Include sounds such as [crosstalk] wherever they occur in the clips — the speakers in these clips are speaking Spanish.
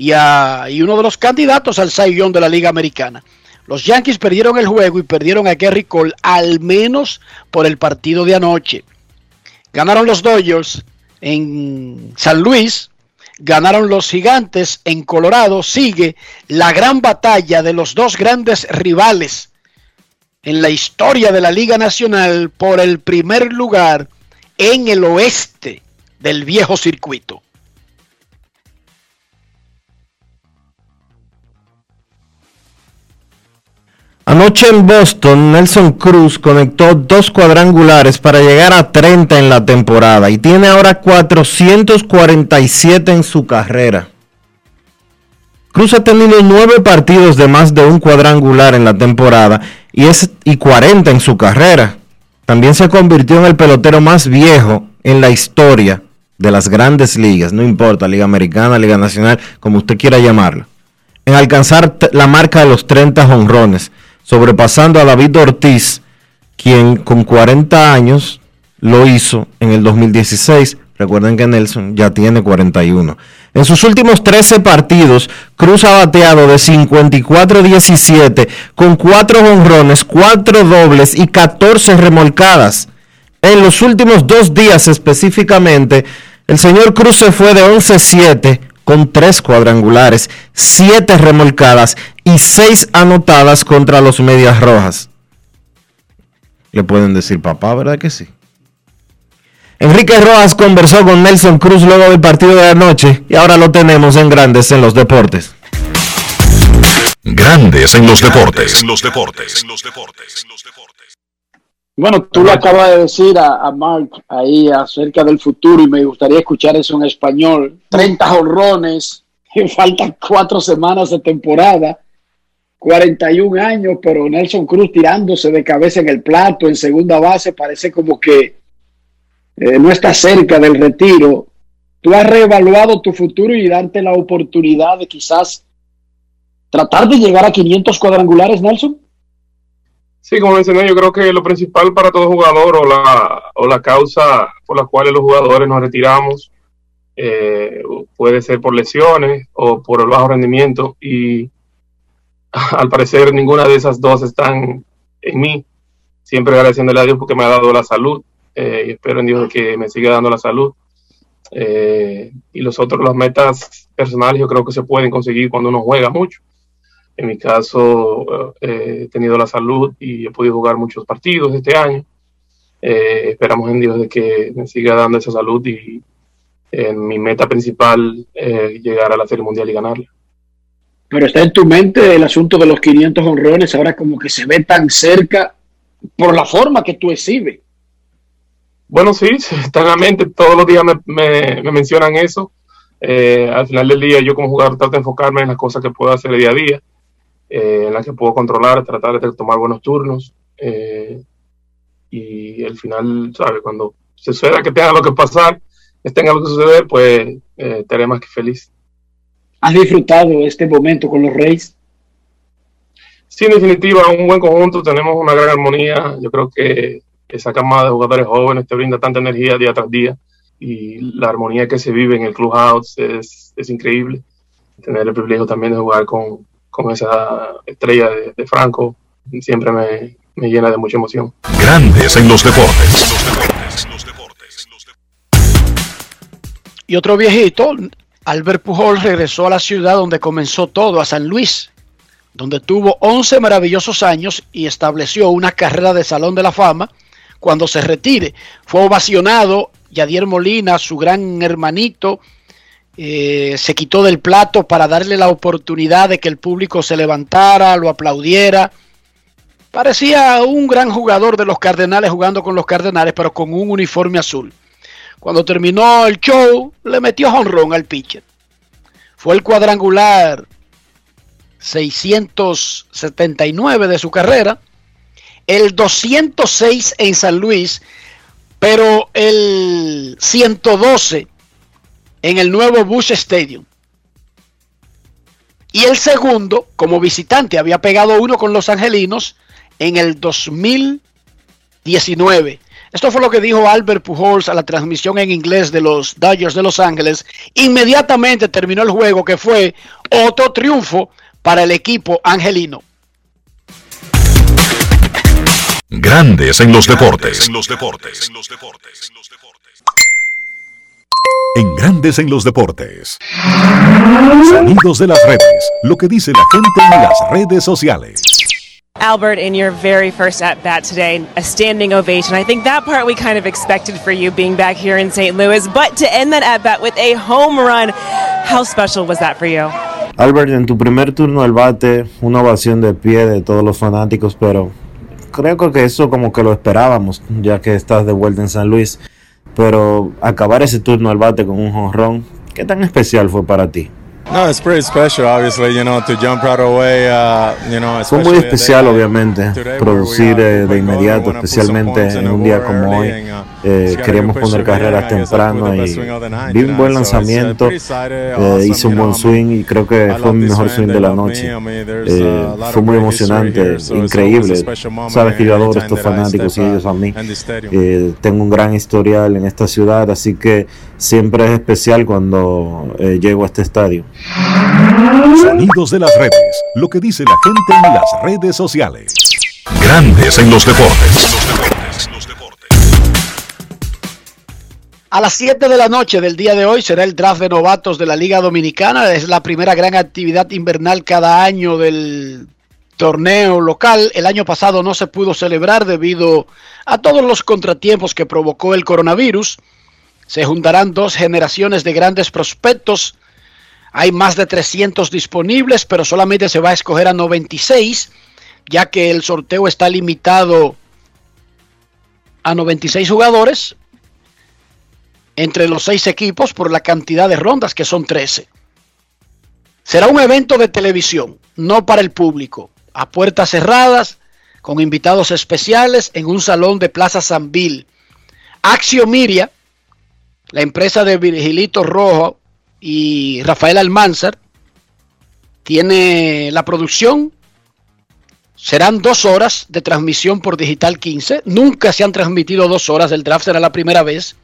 y, uno de los candidatos al Young de la Liga Americana. Los Yankees perdieron el juego y perdieron a Gary Cole al menos por el partido de anoche. Ganaron los Dodgers en San Luis, ganaron los Gigantes en Colorado. Sigue la gran batalla de los dos grandes rivales en la historia de la Liga Nacional por el primer lugar en el oeste del viejo circuito. Anoche en Boston, Nelson Cruz conectó dos cuadrangulares para llegar a 30 en la temporada y tiene ahora 447 en su carrera. Cruz ha tenido nueve partidos de más de un cuadrangular en la temporada y, es, y 40 en su carrera. También se convirtió en el pelotero más viejo en la historia de las grandes ligas, no importa, Liga Americana, Liga Nacional, como usted quiera llamarla, en alcanzar la marca de los 30 honrones sobrepasando a David Ortiz, quien con 40 años lo hizo en el 2016. Recuerden que Nelson ya tiene 41. En sus últimos 13 partidos, Cruz ha bateado de 54-17 con 4 honrones, 4 dobles y 14 remolcadas. En los últimos dos días específicamente, el señor Cruz se fue de 11-7 con 3 cuadrangulares, 7 remolcadas y 6 anotadas contra los Medias Rojas. Le pueden decir papá, ¿verdad que sí? Enrique Rojas conversó con Nelson Cruz luego del partido de anoche y ahora lo tenemos en Grandes en los Deportes. Grandes en los Deportes. En los Deportes. En los Deportes. Bueno, tú le acabas de decir a, Mark ahí acerca del futuro y me gustaría escuchar eso en español. 30 honrones, [laughs] faltan cuatro semanas de temporada 41 años, pero Nelson Cruz tirándose de cabeza en el plato en segunda base, parece como que eh, no está cerca del retiro. ¿Tú has reevaluado tu futuro y darte la oportunidad de quizás tratar de llegar a 500 cuadrangulares, Nelson? Sí, como mencioné, yo creo que lo principal para todo jugador o la, o la causa por la cual los jugadores nos retiramos eh, puede ser por lesiones o por el bajo rendimiento y [laughs] al parecer ninguna de esas dos están en mí. Siempre agradeciéndole a Dios porque me ha dado la salud eh, y espero en Dios que me siga dando la salud. Eh, y los otros, las metas personales, yo creo que se pueden conseguir cuando uno juega mucho. En mi caso, eh, he tenido la salud y he podido jugar muchos partidos este año. esperamos en Dios de que me siga dando esa salud y en mi meta principal llegar a la Serie Mundial y ganarla pero está en tu mente el asunto de los 500 honrones, ahora como que se ve tan cerca por la forma que tú exhibes. Bueno, sí, está en la mente, todos los días me, mencionan eso. Eh, al final del día yo como jugador trato de enfocarme en las cosas que puedo hacer día a día, eh, en las que puedo controlar, tratar de tomar buenos turnos. Eh, y al final, ¿sabes? Cuando se suceda que tenga lo que pasar, que tenga lo que suceder, pues estaré más que feliz. ¿Has disfrutado este momento con los Reyes? Sí, en definitiva, un buen conjunto, tenemos una gran armonía. Yo creo que esa camada de jugadores jóvenes te brinda tanta energía día tras día y la armonía que se vive en el clubhouse es, es increíble. Tener el privilegio también de jugar con, con esa estrella de, Franco siempre me, me, llena de mucha emoción. Grandes en los deportes. Y otro viejito, Albert Pujol regresó a la ciudad donde comenzó todo, a San Luis, donde tuvo 11 maravillosos años y estableció una carrera de Salón de la Fama. Cuando se retire, fue ovacionado Yadier Molina, su gran hermanito, eh, se quitó del plato para darle la oportunidad de que el público se levantara, lo aplaudiera. Parecía un gran jugador de los Cardenales jugando con los Cardenales, pero con un uniforme azul. Cuando terminó el show, le metió honrón al pitcher. Fue el cuadrangular 679 de su carrera, el 206 en San Luis, pero el 112 en el nuevo Bush Stadium. Y el segundo, como visitante, había pegado uno con los Angelinos en el 2019 Esto fue lo que dijo Albert Pujols a la transmisión en inglés de los Dodgers de Los Ángeles. Inmediatamente terminó el juego, que fue otro triunfo para el equipo angelino. Grandes en los deportes. En los deportes. En Grandes en los deportes. Sonidos de las redes. Lo que dice la gente en las redes sociales. Albert, in your very first at bat today, a standing ovation. I think that part we kind of expected for you being back here in St. Louis, but to end that at bat with a home run, how special was that for you? Albert, en tu primer turno al bate, una ovación de pie de todos los fanáticos, pero creo que eso como que lo esperábamos, ya que estás de vuelta en San Luis. Pero acabar ese turno al bate con un jonrón, ¿qué tan especial fue para ti? No, it's pretty special, obviously, you know, to jump right away, uh, you know, Fue muy especial, obviamente, producir eh, de inmediato, especialmente en un día como hoy. Eh, queríamos poner carreras temprano y vi un buen lanzamiento, eh, hice un buen swing y creo que fue mi mejor swing de la noche. Eh, fue muy emocionante, increíble. Sabes que yo adoro a estos fanáticos y ellos a mí. Eh, tengo un gran historial en esta ciudad, así que siempre es especial cuando eh, llego a este estadio. Sonidos de las redes. Lo que dice la gente en las redes sociales. Grandes en los deportes. A las 7 de la noche del día de hoy será el draft de novatos de la Liga Dominicana. Es la primera gran actividad invernal cada año del torneo local. El año pasado no se pudo celebrar debido a todos los contratiempos que provocó el coronavirus. Se juntarán dos generaciones de grandes prospectos. Hay más de 300 disponibles, pero solamente se va a escoger a 96, ya que el sorteo está limitado a 96 jugadores entre los seis equipos por la cantidad de rondas que son 13. Será un evento de televisión, no para el público, a puertas cerradas, con invitados especiales en un salón de Plaza San Bill. Axio Miria, la empresa de Virgilito Rojo y Rafael Almanzar, tiene la producción. Serán dos horas de transmisión por Digital 15. Nunca se han transmitido dos horas. El draft será la primera vez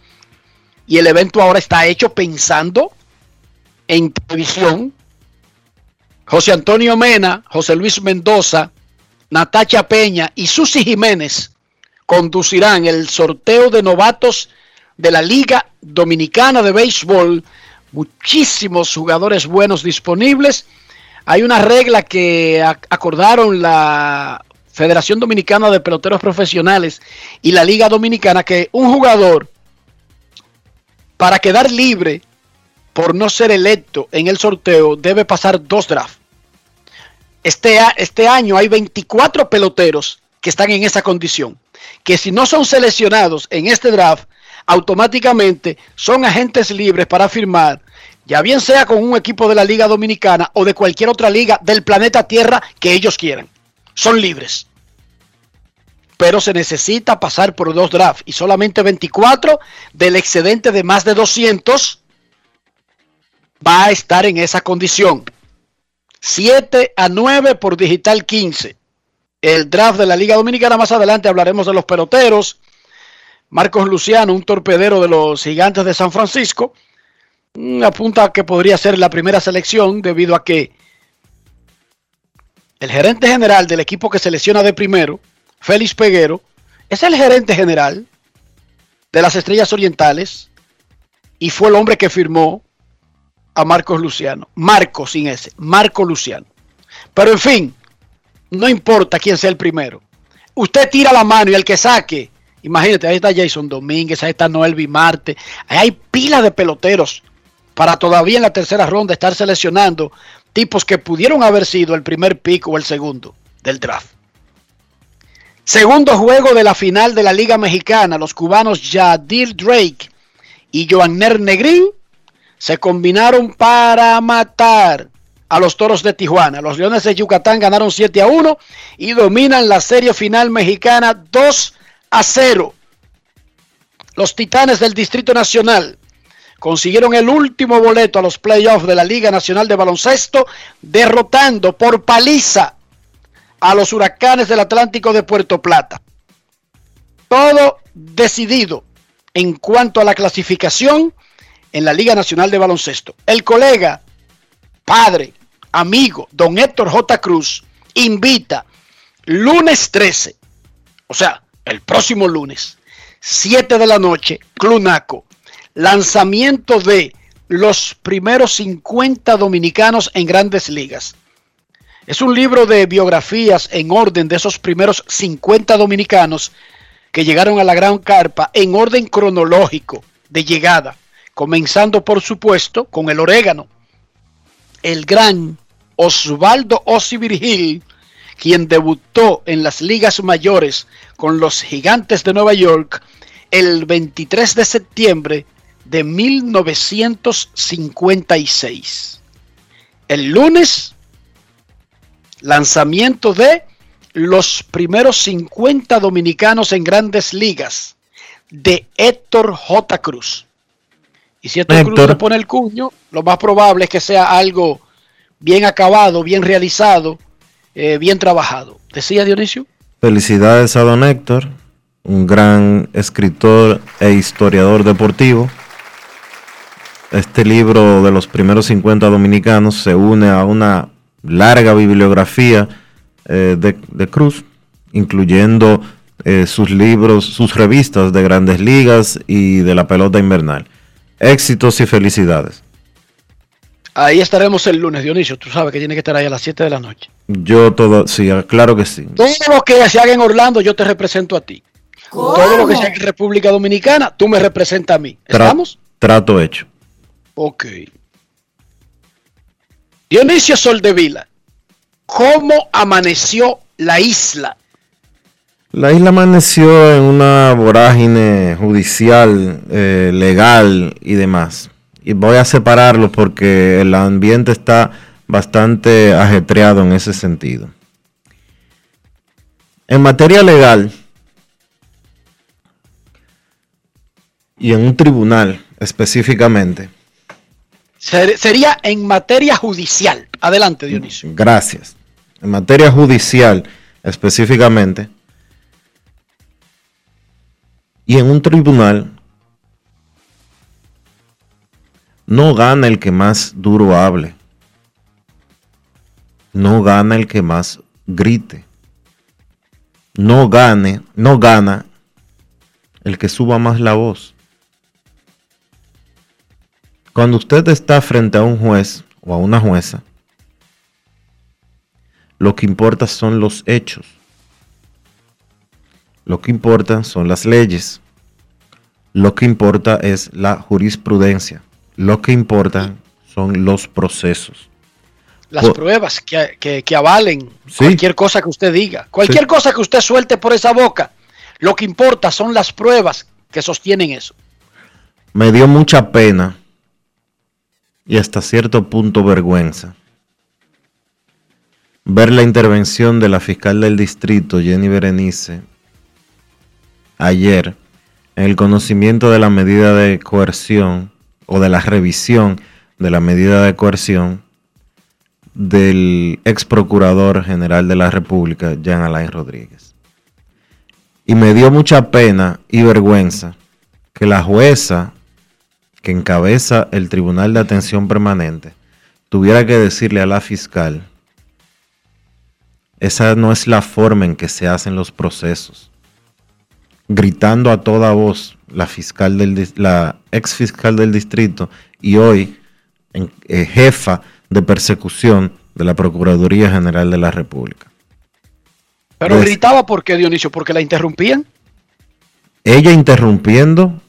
y el evento ahora está hecho pensando en televisión. José Antonio Mena, José Luis Mendoza, Natacha Peña y Susi Jiménez conducirán el sorteo de novatos de la Liga Dominicana de Béisbol. Muchísimos jugadores buenos disponibles. Hay una regla que acordaron la Federación Dominicana de Peloteros Profesionales y la Liga Dominicana que un jugador para quedar libre por no ser electo en el sorteo, debe pasar dos drafts. Este, este, año hay 24 peloteros que están en esa condición, que si no son seleccionados en este draft, automáticamente son agentes libres para firmar, ya bien sea con un equipo de la Liga Dominicana o de cualquier otra liga del planeta Tierra que ellos quieran. Son libres pero se necesita pasar por dos drafts y solamente 24 del excedente de más de 200 va a estar en esa condición. 7 a 9 por Digital 15. El draft de la Liga Dominicana, más adelante hablaremos de los peloteros. Marcos Luciano, un torpedero de los gigantes de San Francisco, apunta que podría ser la primera selección debido a que el gerente general del equipo que selecciona de primero, Félix Peguero, es el gerente general de las Estrellas Orientales y fue el hombre que firmó a Marcos Luciano. Marco sin ese, Marco Luciano. Pero en fin, no importa quién sea el primero. Usted tira la mano y el que saque, imagínate, ahí está Jason Domínguez, ahí está Noel Bimarte, ahí hay pila de peloteros para todavía en la tercera ronda estar seleccionando tipos que pudieron haber sido el primer pick o el segundo del draft. Segundo juego de la final de la Liga Mexicana, los cubanos Yadir Drake y Joanner Negrín se combinaron para matar a los Toros de Tijuana. Los Leones de Yucatán ganaron 7 a 1 y dominan la serie final mexicana 2 a 0. Los Titanes del Distrito Nacional consiguieron el último boleto a los playoffs de la Liga Nacional de Baloncesto, derrotando por paliza a los huracanes del Atlántico de Puerto Plata. todo decidido en cuanto a la clasificación en la Liga Nacional de Baloncesto. El colega, padre, amigo, don Héctor J. Cruz, invita lunes 13, o sea, el próximo lunes, 7 de la noche, Clunaco, lanzamiento de los primeros 50 dominicanos en grandes ligas. Es un libro de biografías en orden de esos primeros 50 dominicanos que llegaron a la Gran Carpa en orden cronológico de llegada, comenzando por supuesto con el orégano, el gran Osvaldo Ossi Virgil, quien debutó en las ligas mayores con los Gigantes de Nueva York el 23 de septiembre de 1956. El lunes, lanzamiento de los primeros 50 dominicanos en grandes ligas de Héctor J. Cruz. Y si Héctor, Cruz se pone el cuño, lo más probable es que sea algo bien acabado, bien realizado, eh, bien trabajado. ¿Decía Dionisio? Felicidades a don Héctor, un gran escritor e historiador deportivo. Este libro de los primeros 50 dominicanos se une a una larga bibliografía eh, de, Cruz, incluyendo eh, sus libros, sus revistas de grandes ligas y de la pelota invernal. Éxitos y felicidades. Ahí estaremos el lunes, Dionisio. Tú sabes que tiene que estar ahí a las 7 de la noche. Yo todo, sí, claro que sí. Todo lo que se haga en Orlando, yo te represento a ti. Todo lo que se haga en República Dominicana, tú me representas a mí. ¿Estamos? trato hecho. Ok. Dionisio Soldevila, ¿cómo amaneció la isla? La isla amaneció en una vorágine judicial, eh, legal y demás y voy a separarlo porque el ambiente está bastante ajetreado en ese sentido. En materia legal y en un tribunal específicamente. Sería en materia judicial. Adelante, Dionisio. Gracias. En materia judicial específicamente. Y en un tribunal No gana el que más duro hable. No gana el que más grite. No gane, no gana el que suba más la voz. Cuando usted está frente a un juez o a una jueza, lo que importa son los hechos. Lo que importa son las leyes. Lo que importa es la jurisprudencia. Lo que importa son los procesos. Las pruebas que, avalen cualquier cosa que usted diga. Cualquier cosa que usted suelte por esa boca. Lo que importa son las pruebas que sostienen eso. Me dio mucha pena y hasta cierto punto vergüenza ver la intervención de la fiscal del distrito, Jenny Berenice, ayer en el conocimiento de la medida de coerción o de la revisión de la medida de coerción del ex procurador general de la República, Jean Alain Rodríguez. Y me dio mucha pena y vergüenza que la jueza que encabeza el Tribunal de Atención Permanente tuviera que decirle a la fiscal, esa no es la forma en que se hacen los procesos, gritando a toda voz la fiscal del la ex fiscal del distrito y hoy eh, jefa de persecución de la Procuraduría General de la República. Pero gritaba por qué, Dionisio, porque la interrumpían. Ella interrumpiendo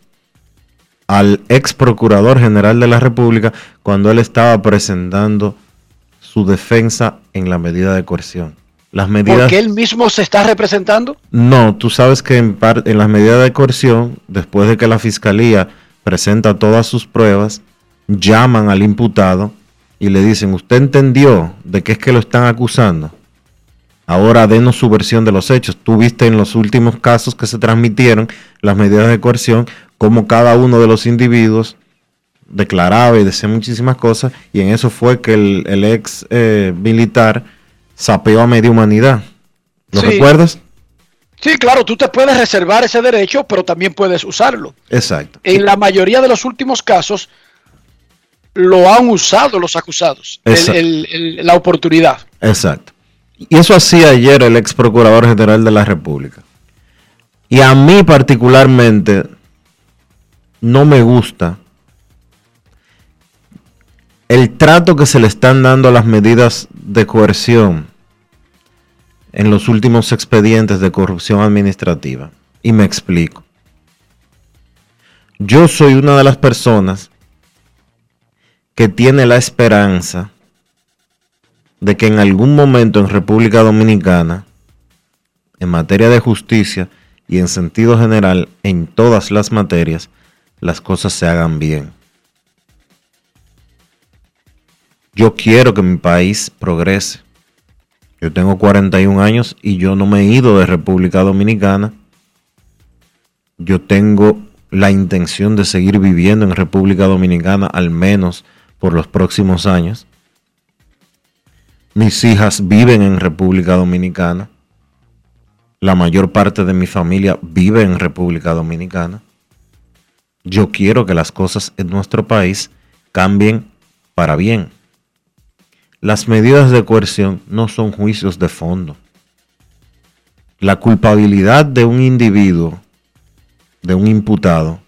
al ex procurador general de la República cuando él estaba presentando su defensa en la medida de coerción. Las medidas... ¿Porque él mismo se está representando? No, tú sabes que en, en las medidas de coerción, después de que la fiscalía presenta todas sus pruebas, llaman al imputado y le dicen, ¿usted entendió de qué es que lo están acusando? Ahora denos su versión de los hechos. Tú viste en los últimos casos que se transmitieron las medidas de coerción, como cada uno de los individuos declaraba y decía muchísimas cosas, y en eso fue que el, ex eh, militar sapeó a media humanidad. ¿Lo recuerdas? Sí, claro, tú te puedes reservar ese derecho, pero también puedes usarlo. Exacto. En la mayoría de los últimos casos lo han usado los acusados, el- Exacto. el- el- la oportunidad. Exacto. Y eso hacía ayer el ex procurador general de la República. Y a mí particularmente no me gusta el trato que se le están dando a las medidas de coerción en los últimos expedientes de corrupción administrativa. Y me explico. Yo soy una de las personas que tiene la esperanza de que en algún momento en República Dominicana, en materia de justicia y en sentido general, en todas las materias, las cosas se hagan bien. Yo quiero que mi país progrese. Yo tengo 41 años y yo no me he ido de República Dominicana. Yo tengo la intención de seguir viviendo en República Dominicana al menos por los próximos años. Mis hijas viven en República Dominicana. La mayor parte de mi familia vive en República Dominicana. Yo quiero que las cosas en nuestro país cambien para bien. Las medidas de coerción no son juicios de fondo. La culpabilidad de un individuo, de un imputado,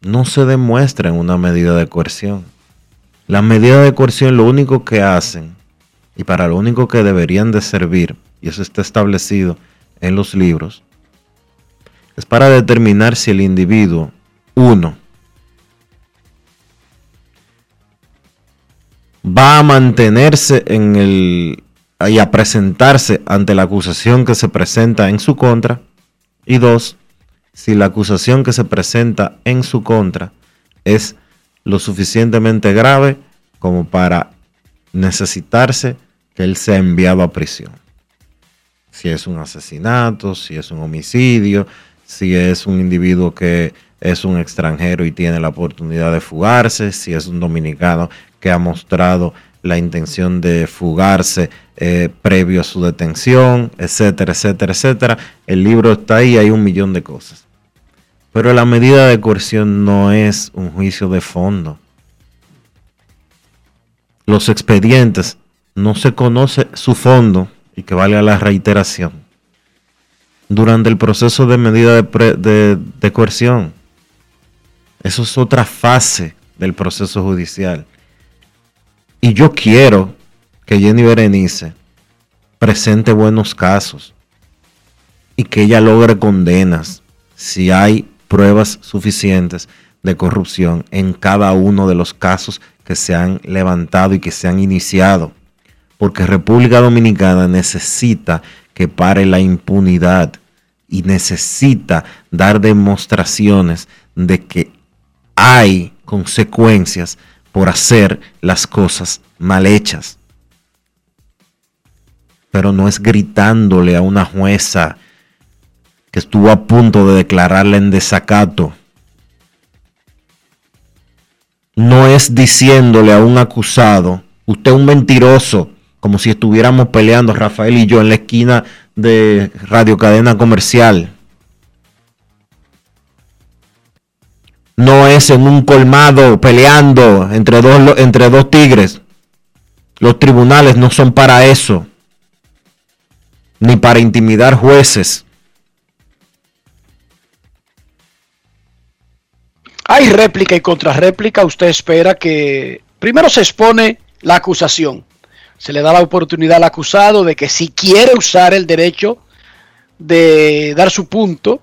no se demuestra en una medida de coerción. Las medidas de coerción lo único que hacen y para lo único que deberían de servir, y eso está establecido en los libros, es para determinar si el individuo, uno, va a mantenerse en el y a presentarse ante la acusación que se presenta en su contra, y dos, si la acusación que se presenta en su contra es lo suficientemente grave como para necesitarse que él sea enviado a prisión. Si es un asesinato, si es un homicidio, si es un individuo que es un extranjero y tiene la oportunidad de fugarse, si es un dominicano que ha mostrado la intención de fugarse eh, previo a su detención, etcétera, etcétera, etcétera. El libro está ahí, hay un millón de cosas. Pero la medida de coerción no es un juicio de fondo. Los expedientes no se conoce su fondo y que vale a la reiteración durante el proceso de medida de, pre- de coerción. Eso es otra fase del proceso judicial. Y yo quiero que Jenny Berenice presente buenos casos y que ella logre condenas si hay pruebas suficientes de corrupción en cada uno de los casos que se han levantado y que se han iniciado. Porque República Dominicana necesita que pare la impunidad y necesita dar demostraciones de que hay consecuencias por hacer las cosas mal hechas. Pero no es gritándole a una jueza que estuvo a punto de declararla en desacato. No es diciéndole a un acusado, usted un mentiroso, como si estuviéramos peleando Rafael y yo en la esquina de Radio Cadena Comercial. No es en un colmado peleando entre dos, entre dos tigres. Los tribunales no son para eso. Ni para intimidar jueces. Hay réplica y contrarréplica. Usted espera que primero se expone la acusación. Se le da la oportunidad al acusado de que si quiere usar el derecho de dar su punto,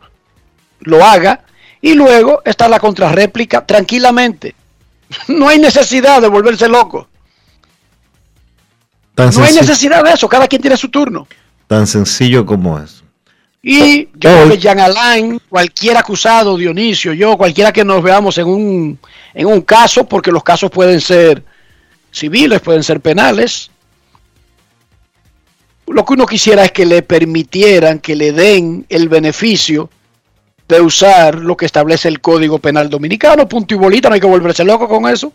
lo haga. Y luego está la contrarréplica tranquilamente. [laughs] No hay necesidad de volverse loco. Tan, No hay necesidad de eso. Cada quien tiene su turno. tan sencillo como eso. Y yo creo que Jean Alain, cualquier acusado, Dionisio, yo, cualquiera que nos veamos en un, en un caso, porque los casos pueden ser civiles, pueden ser penales. Lo que uno quisiera es que le permitieran, que le den el beneficio de usar lo que establece el Código Penal Dominicano, punto y bolita, no hay que volverse loco con eso.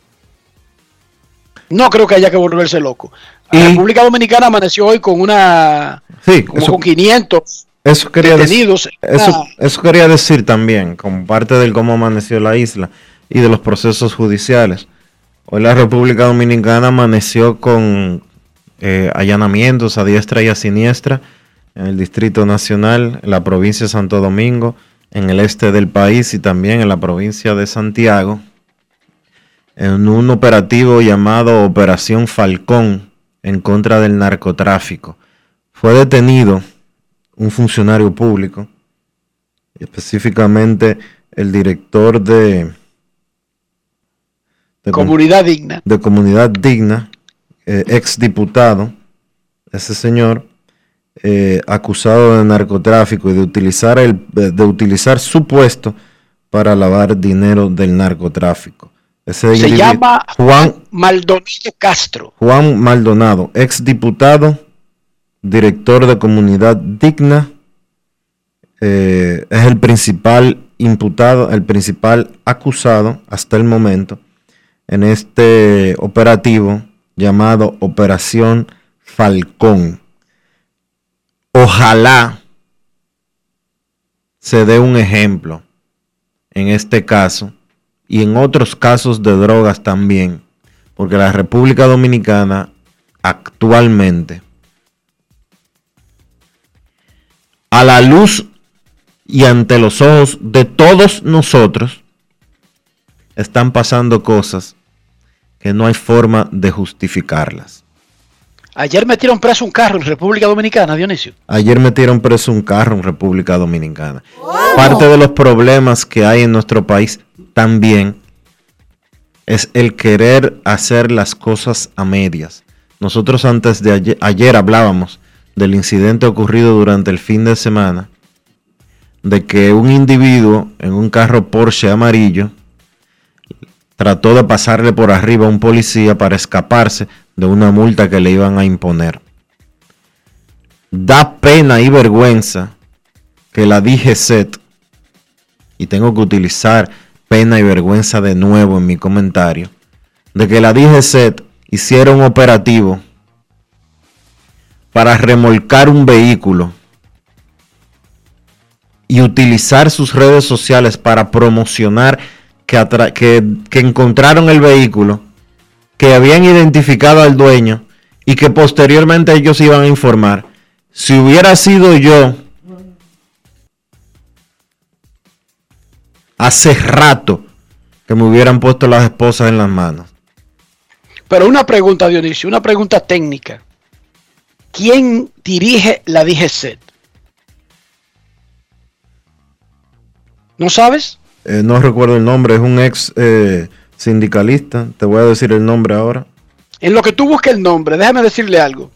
No creo que haya que volverse loco. La Y- República Dominicana amaneció hoy con una Sí, como eso- con 500 eso quería, detenidos. eso quería decir también, como parte del cómo amaneció la isla y de los procesos judiciales. Hoy la República Dominicana amaneció con eh, allanamientos a diestra y a siniestra en el Distrito Nacional, en la provincia de Santo Domingo, en el este del país y también en la provincia de Santiago, en un operativo llamado Operación Falcón en contra del narcotráfico. Fue detenido un funcionario público, específicamente el director de de comunidad digna. De comunidad digna, eh, ex diputado, ese señor, eh, acusado de narcotráfico y de utilizar, el, de utilizar su puesto para lavar dinero del narcotráfico. Se llama Juan Maldonado Castro. Juan Maldonado, ex diputado, director de comunidad digna, eh, es el principal imputado, el principal acusado hasta el momento en este operativo llamado Operación Falcón. Ojalá se dé un ejemplo en este caso y en otros casos de drogas también, porque la República Dominicana actualmente, a la luz y ante los ojos de todos nosotros, están pasando cosas que no hay forma de justificarlas. Ayer metieron preso un carro en República Dominicana, Dionisio. Ayer metieron preso un carro en República Dominicana. Parte de los problemas que hay en nuestro país también es el querer hacer las cosas a medias. Nosotros antes de ayer, ayer hablábamos del incidente ocurrido durante el fin de semana, de que un individuo en un carro Porsche amarillo trató de pasarle por arriba a un policía para escaparse de una multa que le iban a imponer. Da pena y vergüenza que la DGCET, y tengo que utilizar pena y vergüenza de nuevo en mi comentario, de que la DGCET hiciera un operativo para remolcar un vehículo y utilizar sus redes sociales para promocionar que, encontraron el vehículo, que habían identificado al dueño y que posteriormente ellos iban a informar. Si hubiera sido yo hace rato que me hubieran puesto las esposas en las manos. Pero una pregunta, Dionisio, una pregunta técnica. ¿Quién dirige la DGC? ¿No sabes? Eh, no recuerdo el nombre, es un ex eh, sindicalista, te voy a decir el nombre ahora. En lo que tú busques el nombre, déjame decirle algo.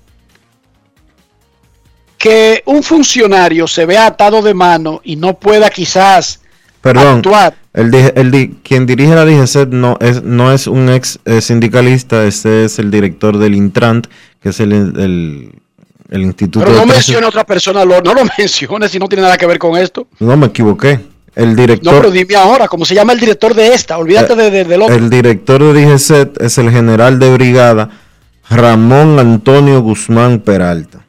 Que un funcionario se vea atado de mano y no pueda quizás Perdón, actuar. El, el, quien dirige la DGC no es, no es un ex eh, sindicalista, ese es el director del Intrant, que es el, el, instituto. Pero no mencione a otra persona, no lo [laughs] mencione si no tiene nada que ver con esto. No me equivoqué. El director. No, pero dime ahora, ¿cómo se llama el director de esta? Olvídate de, de, del otro. El director de DGCET es el general de brigada Ramón Antonio Guzmán Peralta.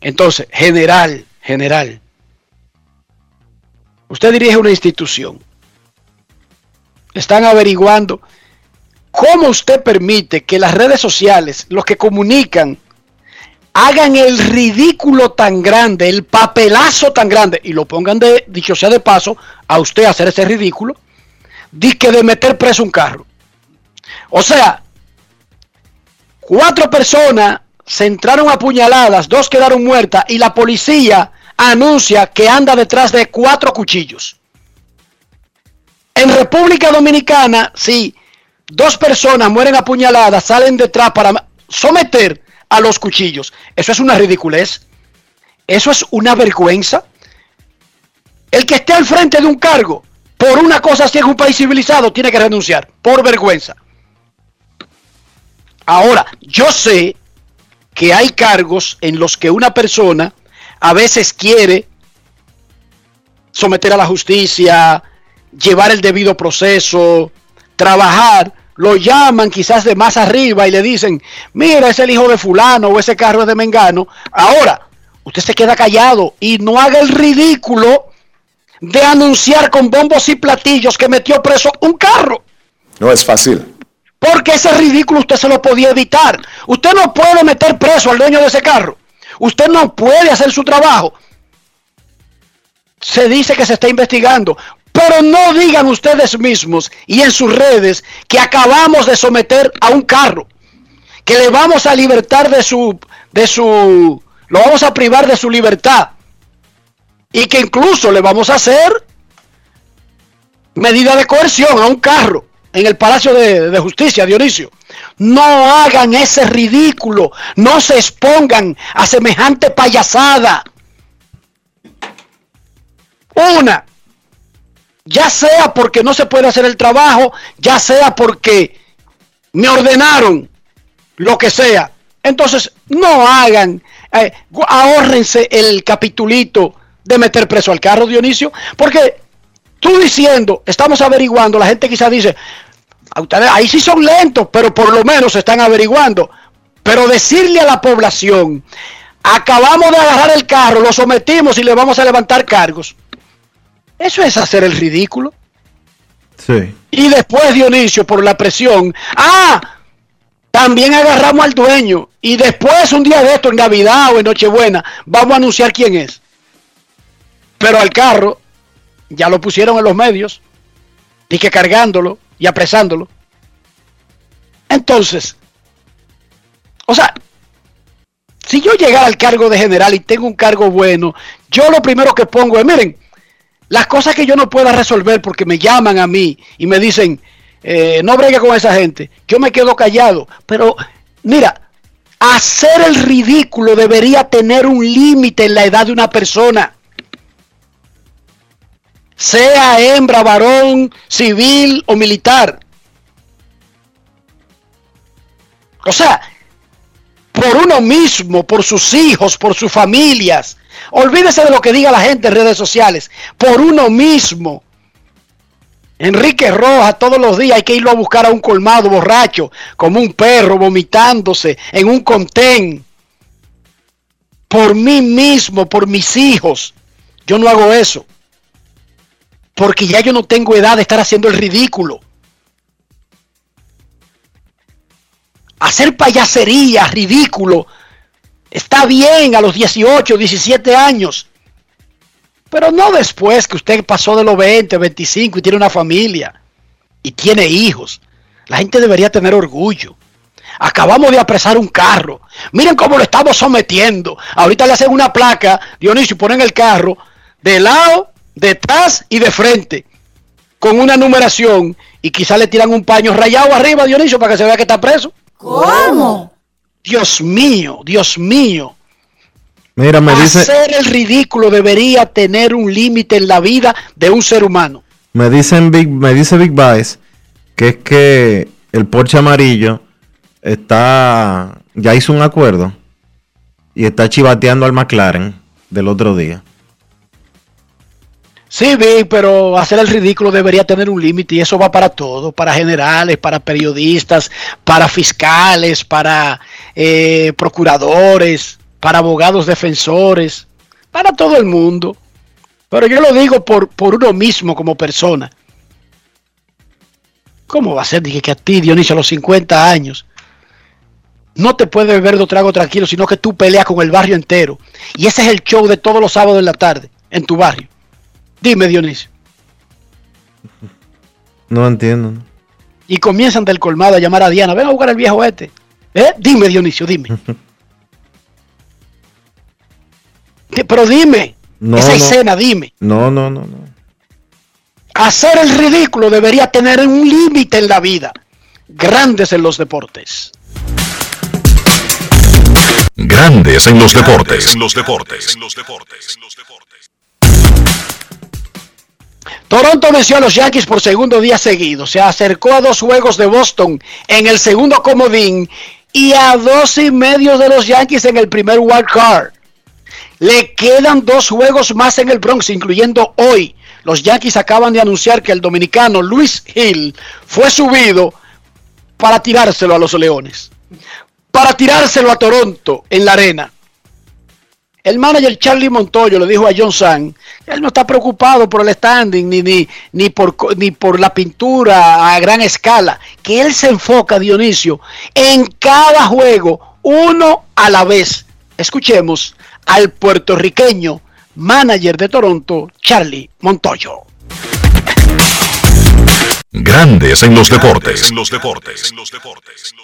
Entonces, general, general. Usted dirige una institución. Están averiguando cómo usted permite que las redes sociales, los que comunican hagan el ridículo tan grande, el papelazo tan grande, y lo pongan de, dicho sea de paso, a usted hacer ese ridículo, que de meter preso un carro. O sea, cuatro personas se entraron apuñaladas, dos quedaron muertas, y la policía anuncia que anda detrás de cuatro cuchillos. En República Dominicana, si dos personas mueren apuñaladas, salen detrás para someter a los cuchillos. Eso es una ridiculez. Eso es una vergüenza. El que esté al frente de un cargo por una cosa así en un país civilizado tiene que renunciar por vergüenza. Ahora, yo sé que hay cargos en los que una persona a veces quiere someter a la justicia, llevar el debido proceso, trabajar lo llaman quizás de más arriba y le dicen, mira, es el hijo de fulano o ese carro es de Mengano. Ahora, usted se queda callado y no haga el ridículo de anunciar con bombos y platillos que metió preso un carro. No es fácil. Porque ese ridículo usted se lo podía evitar. Usted no puede meter preso al dueño de ese carro. Usted no puede hacer su trabajo. Se dice que se está investigando. Pero no digan ustedes mismos y en sus redes que acabamos de someter a un carro. Que le vamos a libertar de su, de su, lo vamos a privar de su libertad. Y que incluso le vamos a hacer medida de coerción a un carro en el Palacio de, Justicia, Dionisio. No hagan ese ridículo, no se expongan a semejante payasada. Una, ya sea porque no se puede hacer el trabajo, ya sea porque me ordenaron, lo que sea. Entonces, no hagan, eh, ahórrense el capitulito de meter preso al carro, Dionisio, porque tú diciendo, estamos averiguando, la gente quizá dice, ahí sí son lentos, pero por lo menos están averiguando. Pero decirle a la población, acabamos de agarrar el carro, lo sometimos y le vamos a levantar cargos. Eso es hacer el ridículo. Sí. Y después, Dionisio, por la presión, ah, también agarramos al dueño. Y después, un día de esto, en Navidad o en Nochebuena, vamos a anunciar quién es. Pero al carro, ya lo pusieron en los medios, y que cargándolo, y apresándolo. Entonces, o sea, si yo llegara al cargo de general y tengo un cargo bueno, yo lo primero que pongo es, miren, las cosas que yo no pueda resolver porque me llaman a mí y me dicen, eh, no bregue con esa gente, yo me quedo callado. Pero, mira, hacer el ridículo debería tener un límite en la edad de una persona sea hembra, varón, civil o militar. O sea, por uno mismo, por sus hijos, por sus familias. Olvídese de lo que diga la gente en redes sociales. Por uno mismo. Enrique Roja todos los días hay que irlo a buscar a un colmado borracho, como un perro vomitándose en un contén. Por mí mismo, por mis hijos. Yo no hago eso porque ya yo no tengo edad de estar haciendo el ridículo. Hacer payasería, ridículo, está bien a los 18, 17 años, pero no después que usted pasó de los 20, 25 y tiene una familia y tiene hijos. La gente debería tener orgullo. Acabamos de apresar un carro. Miren cómo lo estamos sometiendo. Ahorita le hacen una placa, Dionisio, ponen el carro de lado detrás y de frente, con una numeración y quizá le tiran un paño rayado arriba, Dionisio, para que se vea que está preso. ¿Cómo? Dios mío, Dios mío. Mira, me dice. Hacer el ridículo debería tener un límite en la vida de un ser humano. Me dicen Big, me dice Big Vice que es que el Porsche amarillo está ya hizo un acuerdo y está chivateando al McLaren del otro día. Sí, vi, pero hacer el ridículo debería tener un límite y eso va para todo, para generales, para periodistas, para fiscales, para eh, procuradores, para abogados defensores, para todo el mundo. Pero yo lo digo por, por uno mismo como persona. ¿Cómo va a ser? Dije que a ti, Dionisio, a los 50 años, no te puedes beber de trago tranquilo, sino que tú peleas con el barrio entero. Y ese es el show de todos los sábados en la tarde en tu barrio. Dime, Dionisio. No entiendo. Y comienzan del colmado a llamar a Diana. Ven a buscar al viejo este. ¿Eh? Dime, Dionisio, dime. [laughs] Pero dime. esa escena, dime. No, no, no, no. Hacer el ridículo debería tener un límite en la vida. Grandes en los deportes. Grandes en los deportes. En los deportes. En los deportes. Toronto venció a los Yankees por segundo día seguido. Se acercó a dos juegos de Boston en el segundo comodín y a dos y medio de los Yankees en el primer wild card. Le quedan dos juegos más en el Bronx, incluyendo hoy. Los Yankees acaban de anunciar que el dominicano Luis Hill fue subido para tirárselo a los Leones, para tirárselo a Toronto en la arena. El manager Charlie Montoyo le dijo a John San, él no está preocupado por el standing ni, ni, ni, por, ni por la pintura a gran escala, que él se enfoca, Dionisio, en cada juego, uno a la vez. Escuchemos al puertorriqueño manager de Toronto, Charlie Montoyo. Grandes en los deportes. En los deportes. En los deportes.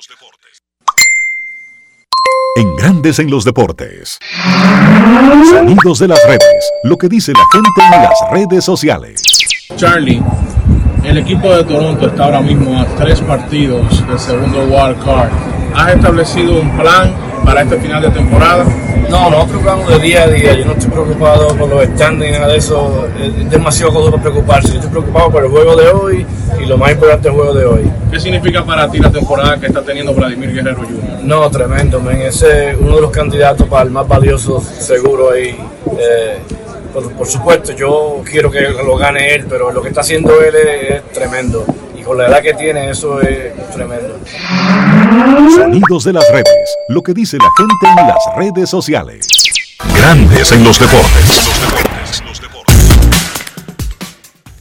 En Grandes en los deportes. Sonidos de las redes. Lo que dice la gente en las redes sociales. Charlie, el equipo de Toronto está ahora mismo a tres partidos del segundo wild card. ¿Has establecido un plan para este final de temporada? No, nosotros preocupamos de día a día. Yo no estoy preocupado por los standings, nada de eso. Es demasiado duro preocuparse. Yo estoy preocupado por el juego de hoy y lo más importante el juego de hoy. ¿Qué significa para ti la temporada que está teniendo Vladimir Guerrero Jr.? No, tremendo, men. Ese es uno de los candidatos para el más valioso seguro ahí. Eh, por, por, supuesto, yo quiero que lo gane él, pero lo que está haciendo él es, es tremendo. Y con la edad que tiene, eso es tremendo. Sonidos de las redes. Lo que dice la gente en las redes sociales. Grandes en los deportes.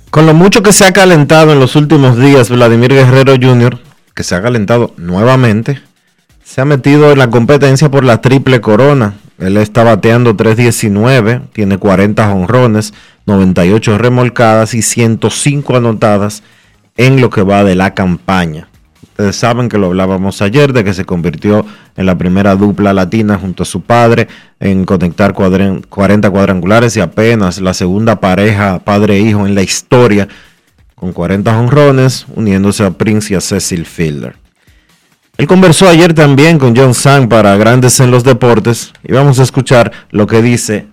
Con lo mucho que se ha calentado en los últimos días Vladimir Guerrero Jr., que se ha calentado nuevamente, se ha metido en la competencia por la triple corona. Él está bateando 3.19, tiene 40 honrones, 98 remolcadas y 105 anotadas en lo que va de la campaña. Ustedes saben que lo hablábamos ayer de que se convirtió en la primera dupla latina junto a su padre en conectar 40 cuadrangulares y apenas la segunda pareja padre-hijo en la historia con 40 honrones, uniéndose a Prince y a Cecil Fielder. Él conversó ayer también con John Sang para Grandes en los Deportes y vamos a escuchar lo que dice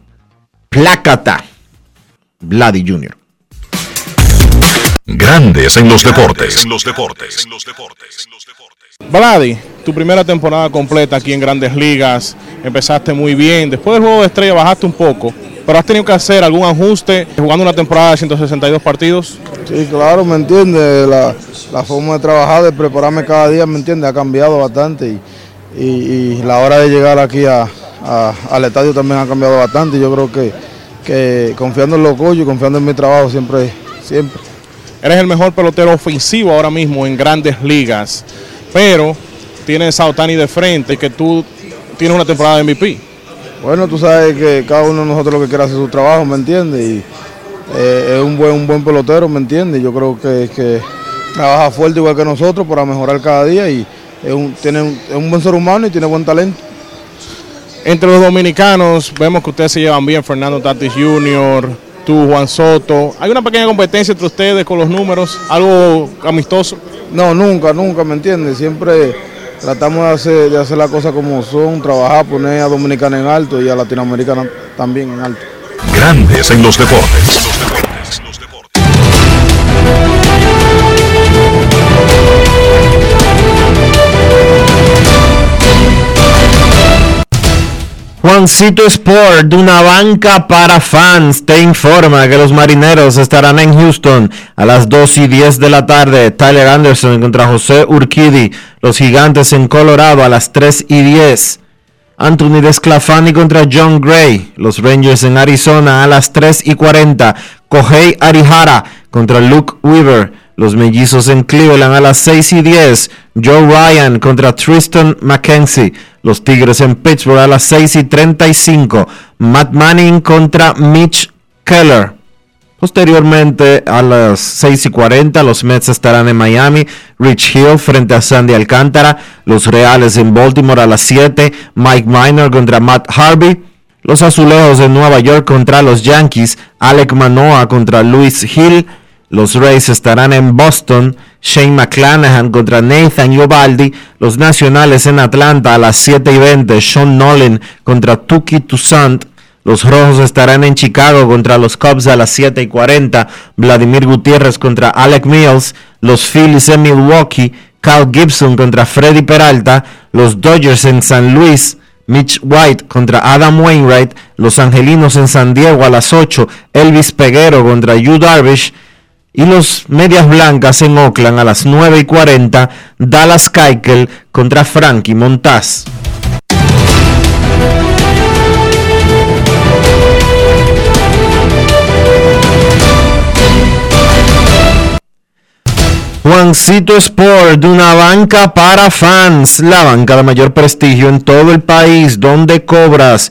Plácata Vladi Jr. Grandes en los deportes. En los deportes. Vladi, tu primera temporada completa aquí en Grandes Ligas, empezaste muy bien. Después del juego de estrella bajaste un poco, pero has tenido que hacer algún ajuste jugando una temporada de 162 partidos. Sí, claro, me entiende. La, la, forma de trabajar, de prepararme cada día, me entiende, ha cambiado bastante y, y, y la hora de llegar aquí a, a, al estadio también ha cambiado bastante. Yo creo que, que confiando en los y confiando en mi trabajo siempre, siempre. Eres el mejor pelotero ofensivo ahora mismo en grandes ligas, pero tienes a Otani de frente y que tú tienes una temporada de MVP. Bueno, tú sabes que cada uno de nosotros lo que quiere hacer su trabajo, ¿me entiendes? Y eh, es un buen, un buen pelotero, ¿me entiendes? Yo creo que, que, trabaja fuerte igual que nosotros para mejorar cada día y es un, tiene un, es un buen ser humano y tiene buen talento. Entre los dominicanos vemos que ustedes se llevan bien, Fernando Tatis Jr., tú, Juan Soto. ¿Hay una pequeña competencia entre ustedes con los números? ¿Algo amistoso? No, nunca, nunca, ¿me entiendes? Siempre tratamos de hacer, de hacer las cosas como son, trabajar, poner a Dominicana en alto y a Latinoamericana también en alto. Grandes en los deportes. Juancito Sport, de una banca para fans, te informa que los marineros estarán en Houston a las 2 y 10 de la tarde. Tyler Anderson contra José Urquidi. Los gigantes en Colorado a las 3 y 10. Anthony Desclafani contra John Gray. Los Rangers en Arizona a las 3 y 40. Kohei Arihara contra Luke Weaver. Los mellizos en Cleveland a las 6 y 10. Joe Ryan contra Tristan McKenzie. Los Tigres en Pittsburgh a las 6 y 35. Matt Manning contra Mitch Keller. Posteriormente a las 6 y 40 los Mets estarán en Miami. Rich Hill frente a Sandy Alcántara. Los Reales en Baltimore a las 7. Mike Minor contra Matt Harvey. Los Azulejos de Nueva York contra los Yankees. Alec Manoa contra Luis Hill. Los Rays estarán en Boston. Shane McClanahan contra Nathan Yobaldi. Los Nacionales en Atlanta a las 7 y 20. Sean Nolan contra Tuki Toussaint. Los Rojos estarán en Chicago contra los Cubs a las 7 y 40. Vladimir Gutiérrez contra Alec Mills. Los Phillies en Milwaukee. Cal Gibson contra Freddy Peralta. Los Dodgers en San Luis. Mitch White contra Adam Wainwright. Los Angelinos en San Diego a las 8. Elvis Peguero contra Yu Darvish y los Medias Blancas en Oakland a las 9 y 40, Dallas Keuchel contra Frankie Montaz. Juancito Sport, de una banca para fans, la banca de mayor prestigio en todo el país, donde cobras